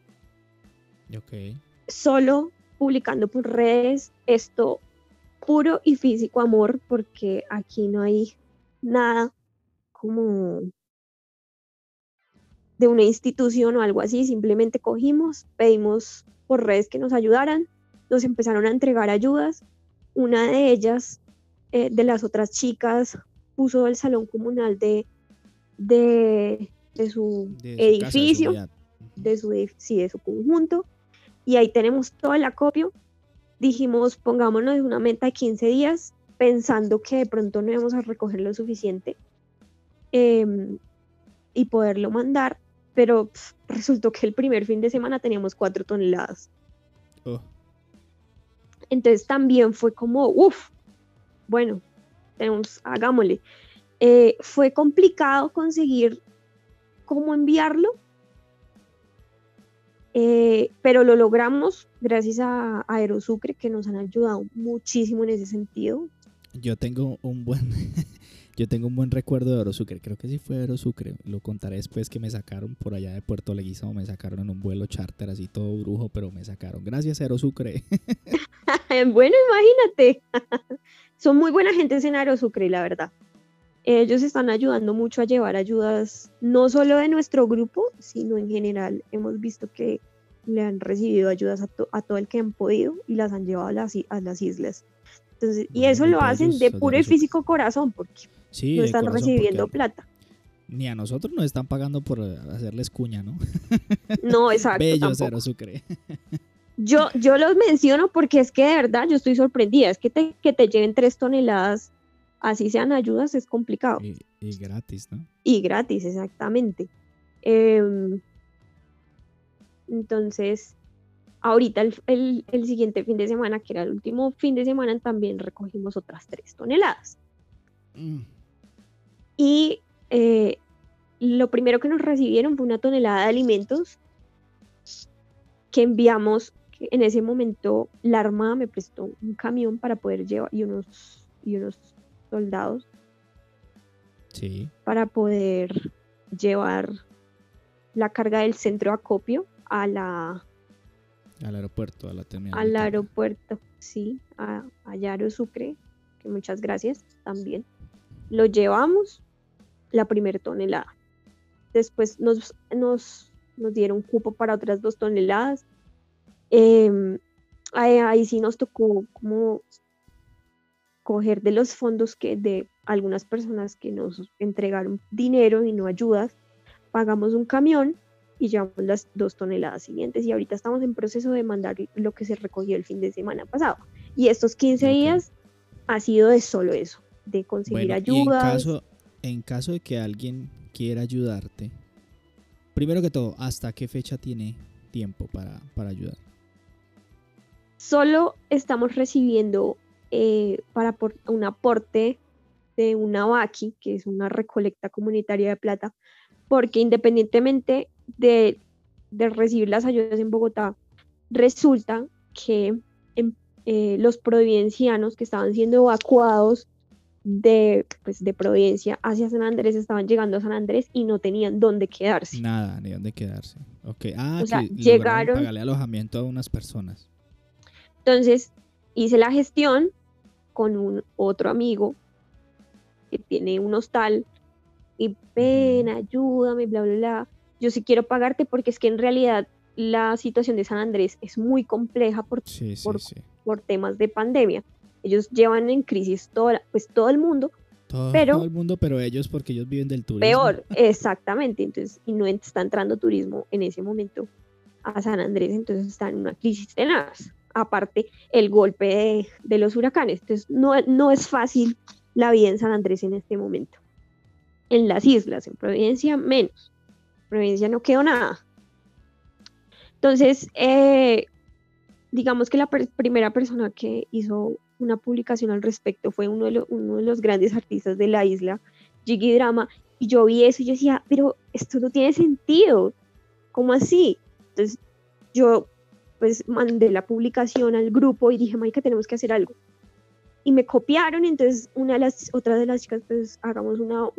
Speaker 1: Okay.
Speaker 2: Solo publicando por redes, esto puro y físico amor, porque aquí no hay nada como de una institución o algo así, simplemente cogimos, pedimos por redes que nos ayudaran, nos empezaron a entregar ayudas, una de ellas, eh, de las otras chicas, puso el salón comunal de, de, su edificio, de, su, sí, de su conjunto, y ahí tenemos todo el acopio. Dijimos, pongámonos una meta de 15 días, pensando que de pronto no íbamos a recoger lo suficiente em, y poderlo mandar, pero resultó que el primer fin de semana teníamos 4 toneladas. Oh. Entonces también fue como, uff, bueno, tenemos, hagámosle. Eh, fue complicado conseguir cómo enviarlo, eh, pero lo logramos gracias a, Aerosucre que nos han ayudado muchísimo en ese sentido.
Speaker 1: Yo tengo un buen, yo tengo un buen recuerdo de Aerosucre, creo que sí fue Aerosucre, lo contaré después que me sacaron por allá de Puerto Leguizamo, me sacaron en un vuelo charter así todo brujo, pero me sacaron. Gracias Aerosucre.
Speaker 2: bueno, imagínate. Son muy buena gente en Aerosucre, la verdad. Ellos están ayudando mucho a llevar ayudas, no solo de nuestro grupo, sino en general. Hemos visto que le han recibido ayudas a, todo el que han podido y las han llevado a las, a las islas. Entonces, y eso lo hacen de puro y físico corazón, porque no están recibiendo plata.
Speaker 1: Ni a nosotros nos están pagando por hacerles cuña, ¿no?
Speaker 2: No, exacto.
Speaker 1: Bello Cero Sucre.
Speaker 2: Yo, yo los menciono porque es que de verdad yo estoy sorprendida. Es que te, que te lleven tres toneladas así sean ayudas, es complicado.
Speaker 1: Y, gratis, ¿no?
Speaker 2: Y gratis, exactamente. Em, entonces, ahorita el, siguiente fin de semana, que era el último fin de semana, también recogimos otras tres toneladas. Mm. Y eh, lo primero que nos recibieron fue una tonelada de alimentos que enviamos. en ese momento la Armada me prestó un camión para poder llevar y unos, y unos soldados
Speaker 1: sí.
Speaker 2: para poder llevar la carga del centro de acopio a la
Speaker 1: al aeropuerto, a la terminal.
Speaker 2: Al aeropuerto, sí, a, a Yaro Sucre, que muchas gracias también. Lo llevamos la primera tonelada. Después nos, nos, nos dieron cupo para otras dos toneladas. Em, ahí, ahí, sí nos tocó como coger de los fondos que de algunas personas que nos entregaron dinero y no ayudas, pagamos un camión y llevamos las dos toneladas siguientes y ahorita estamos en proceso de mandar lo que se recogió el fin de semana pasado. Y estos 15 días ha sido de solo eso, de conseguir ayudas.
Speaker 1: En caso, en caso de que alguien quiera ayudarte, primero que todo, ¿hasta qué fecha tiene tiempo para, para ayudar?
Speaker 2: Solo estamos recibiendo eh, para un aporte de una VAQI, que es una recolecta comunitaria de plata, porque independientemente de, recibir las ayudas en Bogotá, resulta que em, eh, los providencianos que estaban siendo evacuados de, pues, de Providencia hacia San Andrés estaban llegando a San Andrés y no tenían dónde quedarse.
Speaker 1: Nada, ni dónde quedarse. Okay. Ah, llegaron. Pagarle alojamiento a unas personas.
Speaker 2: Entonces hice la gestión con un otro amigo que tiene un hostal y ven, ayúdame, bla, bla, bla. Yo sí quiero pagarte porque es que en realidad la situación de San Andrés es muy compleja por, por, temas de pandemia. Ellos llevan en crisis todo, pues todo el mundo, pero,
Speaker 1: todo el mundo, pero ellos porque ellos viven del turismo.
Speaker 2: Peor, exactamente. Entonces, y no está entrando turismo en ese momento a San Andrés, entonces están en una crisis tenaz aparte el golpe de, los huracanes. Entonces, no, no, es fácil la vida en San Andrés en este momento. En las islas, en Providencia, menos. En Providencia no quedó nada. Entonces, eh, digamos que la primera persona que hizo una publicación al respecto fue uno de, los grandes artistas de la isla, Jiggy Drama, y yo vi eso y yo decía, pero esto no tiene sentido, ¿cómo así? Entonces, yo pues mandé la publicación al grupo y dije, Maika, tenemos que hacer algo. Y me copiaron, entonces una de las, otras de las chicas, pues hagamos una,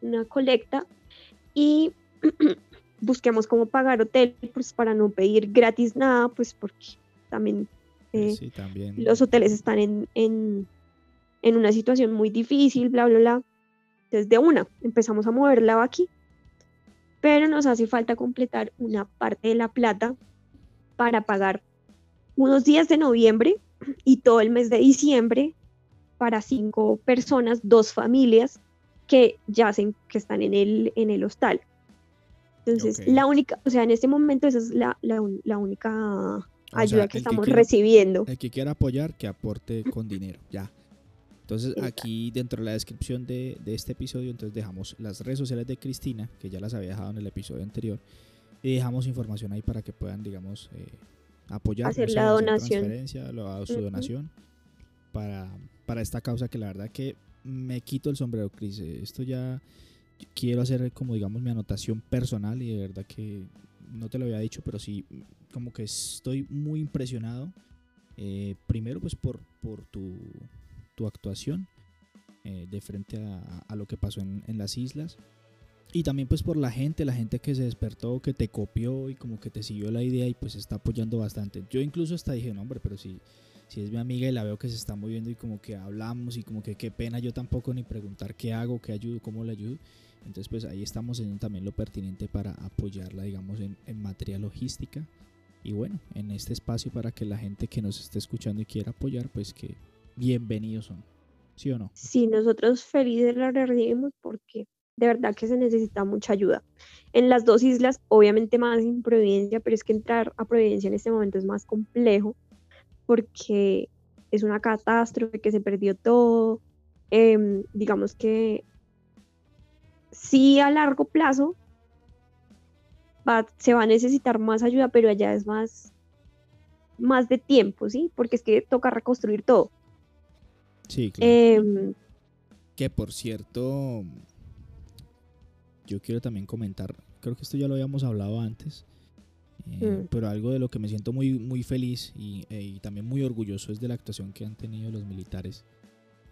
Speaker 2: una colecta y busquemos cómo pagar hotel, pues para no pedir gratis nada, pues porque también eh,
Speaker 1: sí, también.
Speaker 2: los hoteles están en, en, en una situación muy difícil, bla, bla, bla. Entonces, de una, empezamos a mover la aquí, pero nos hace falta completar una parte de la plata para pagar unos días de noviembre y todo el mes de diciembre para cinco personas, dos familias que yacen, que están en el, en el hostal. Entonces,
Speaker 1: Ok.
Speaker 2: la única, o sea, en este momento esa es la, la la única ayuda
Speaker 1: el
Speaker 2: que
Speaker 1: que
Speaker 2: estamos
Speaker 1: quiera-
Speaker 2: recibiendo.
Speaker 1: El que quiera apoyar, que aporte con dinero, ya. Entonces
Speaker 2: Exacto.
Speaker 1: aquí dentro de la descripción de, de este episodio, entonces dejamos las redes sociales de Cristina, que ya las había dejado en el episodio anterior, y dejamos información ahí para que puedan, digamos, eh, apoyar,
Speaker 2: Hacer la donación.
Speaker 1: transferencia, lo- su
Speaker 2: Ujú.
Speaker 1: donación para, para esta causa que la verdad que me quito el sombrero, Cris. eh, Esto ya quiero hacer como digamos mi anotación personal y de verdad que no te lo había dicho, pero sí como que estoy muy impresionado. eh, primero pues por, por tu, tu actuación eh, de frente a, a lo que pasó en, en las islas. Y también pues por la gente, la gente que se despertó, que te copió y como que te siguió la idea y pues está apoyando bastante. Yo incluso hasta dije, no hombre, pero si, si es mi amiga y la veo que se está moviendo y como que hablamos y como que qué pena yo tampoco ni preguntar qué hago, qué ayudo, cómo le ayudo. Entonces pues ahí estamos haciendo también lo pertinente para apoyarla, digamos, en, en materia logística. Y bueno, en este espacio para que la gente que nos esté escuchando y quiera apoyar, pues que bienvenidos son. ¿Sí o no?
Speaker 2: Sí, nosotros felices la recibimos porque de verdad que se necesita mucha ayuda. En las dos islas, obviamente más en Providencia, pero es que entrar a Providencia en este momento es más complejo porque es una catástrofe que se perdió todo. Em, digamos que sí a largo plazo va- se va a necesitar más ayuda, pero allá es más, más de tiempo, ¿sí? Porque es que toca reconstruir todo.
Speaker 1: Sí, claro.
Speaker 2: Em,
Speaker 1: Que por cierto, yo quiero también comentar, creo que esto ya lo habíamos hablado antes, eh,
Speaker 2: Mm.
Speaker 1: pero algo de lo que me siento muy, muy feliz y, eh, y también muy orgulloso es de la actuación que han tenido los militares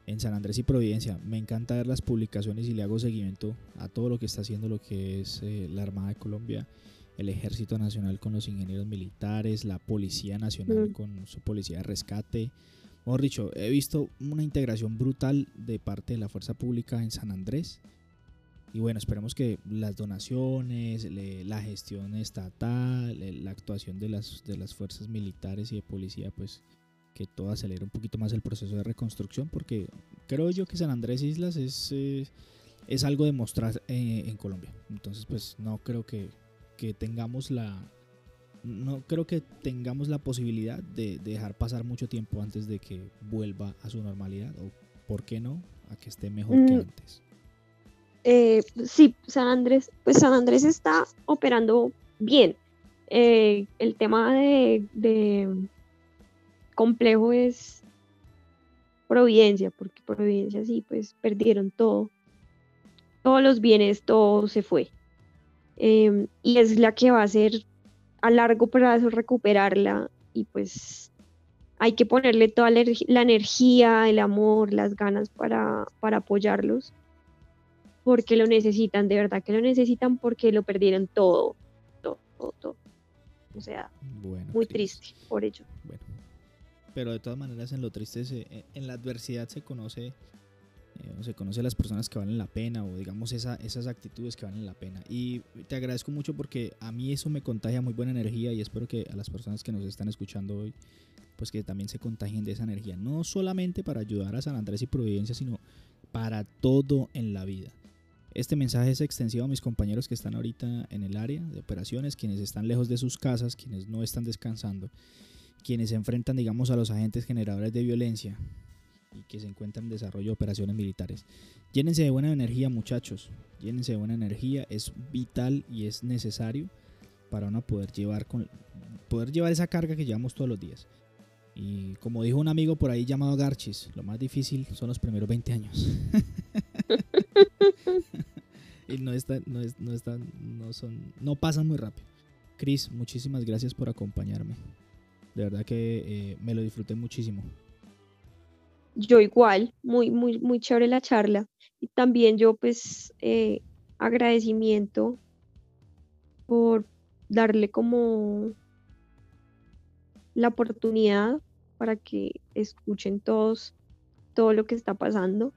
Speaker 1: en San Andrés y Providencia. Me encanta ver las publicaciones y le hago seguimiento a todo lo que está haciendo lo que es eh, la Armada de Colombia, el Ejército Nacional con los ingenieros militares, la Policía Nacional
Speaker 2: Mm.
Speaker 1: con su policía de rescate. Mejor dicho, he visto una integración brutal de parte de la fuerza pública en San Andrés. Y bueno, esperemos que las donaciones, le- la gestión estatal, la actuación de las, de las fuerzas militares y de policía, pues que todo acelere un poquito más el proceso de reconstrucción, porque creo yo que San Andrés Islas es, eh, es algo de mostrar eh, en Colombia. Entonces, pues no creo que, que tengamos la, no creo que tengamos la posibilidad de, de dejar pasar mucho tiempo antes de que vuelva a su normalidad o, ¿por qué no?, a que esté mejor que
Speaker 2: Mm.
Speaker 1: antes.
Speaker 2: Eh, sí, San Andrés, pues San Andrés está operando bien. Eh, el tema de, de complejo es Providencia, porque Providencia sí, pues perdieron todo, todos los bienes, todo se fue. Em, y es la que va a ser a largo plazo recuperarla y pues hay que ponerle toda la, energía, el amor, las ganas para, para apoyarlos porque lo necesitan, de verdad que lo necesitan porque lo perdieron todo, todo, todo, todo. O sea,
Speaker 1: Bueno,
Speaker 2: muy triste por ello.
Speaker 1: Bueno, pero de todas maneras en lo triste, se- en- en la adversidad se conoce, eh, se conoce a las personas que valen la pena o digamos esa- esas actitudes que valen la pena. Y te agradezco mucho porque a mí eso me contagia muy buena energía y espero que a las personas que nos están escuchando hoy, pues que también se contagien de esa energía. No solamente para ayudar a San Andrés y Providencia, sino para todo en la vida. Este mensaje es extensivo a mis compañeros que están ahorita en el área de operaciones, quienes están lejos de sus casas, quienes no están descansando, quienes se enfrentan, digamos, a los agentes generadores de violencia y que se encuentran en desarrollo de operaciones militares. Llénense de buena energía, muchachos. Llénense de buena energía. Es vital y es necesario para uno poder llevar, con, poder llevar esa carga que llevamos todos los días. Y como dijo un amigo por ahí llamado Garchis, lo más difícil son los primeros 20 años. y no están, no, es- no están, no son, no pasan muy rápido. Chris, muchísimas gracias por acompañarme. De verdad que eh, me lo disfruté muchísimo.
Speaker 2: Yo igual, muy, muy, muy chévere la charla. Y también yo pues eh, agradecimiento por darle como la oportunidad para que escuchen todos todo lo que está pasando.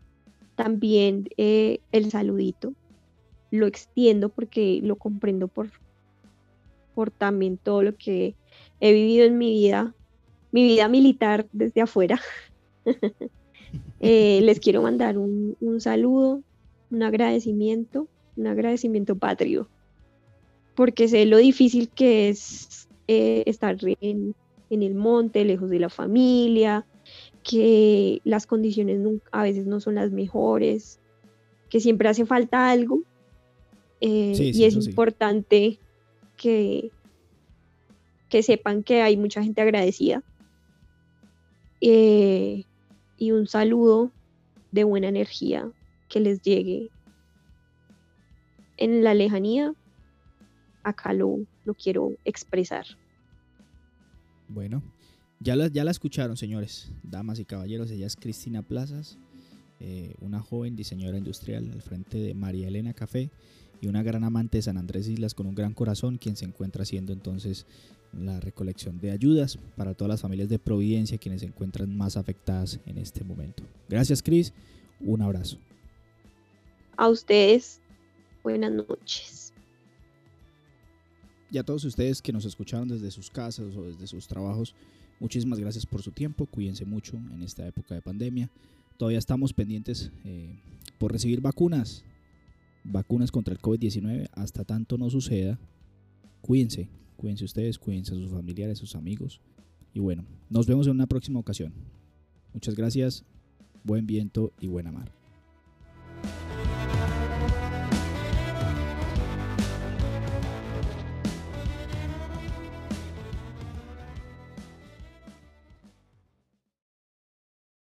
Speaker 2: También eh, el saludito lo extiendo porque lo comprendo por, por también todo lo que he vivido en mi vida, mi vida militar desde afuera. Eh, les quiero mandar un, saludo, un agradecimiento, un agradecimiento patrio, porque sé lo difícil que es eh, estar en, en, el monte, lejos de la familia, que las condiciones a veces no son las mejores, que siempre hace falta algo eh, y es importante que, que sepan que hay mucha gente agradecida. Eh, y un saludo de buena energía que les llegue en la lejanía. Acá lo, lo quiero expresar.
Speaker 1: Bueno, ya la, ya la escucharon, señores, damas y caballeros. Ella es Cristina Plazas, eh, una joven diseñadora industrial al frente de María Elena Café y una gran amante de San Andrés Islas con un gran corazón, quien se encuentra haciendo entonces la recolección de ayudas para todas las familias de Providencia quienes se encuentran más afectadas en este momento. Gracias, Cris. Un abrazo.
Speaker 2: A ustedes, buenas noches.
Speaker 1: Y a todos ustedes que nos escucharon desde sus casas o desde sus trabajos, muchísimas gracias por su tiempo. Cuídense mucho en esta época de pandemia. Todavía estamos pendientes eh, por recibir vacunas vacunas contra el COVID-19 hasta tanto no suceda. Cuídense, cuídense ustedes, cuídense a sus familiares, sus amigos. Y bueno, nos vemos en una próxima ocasión. Muchas gracias, buen viento y buena mar.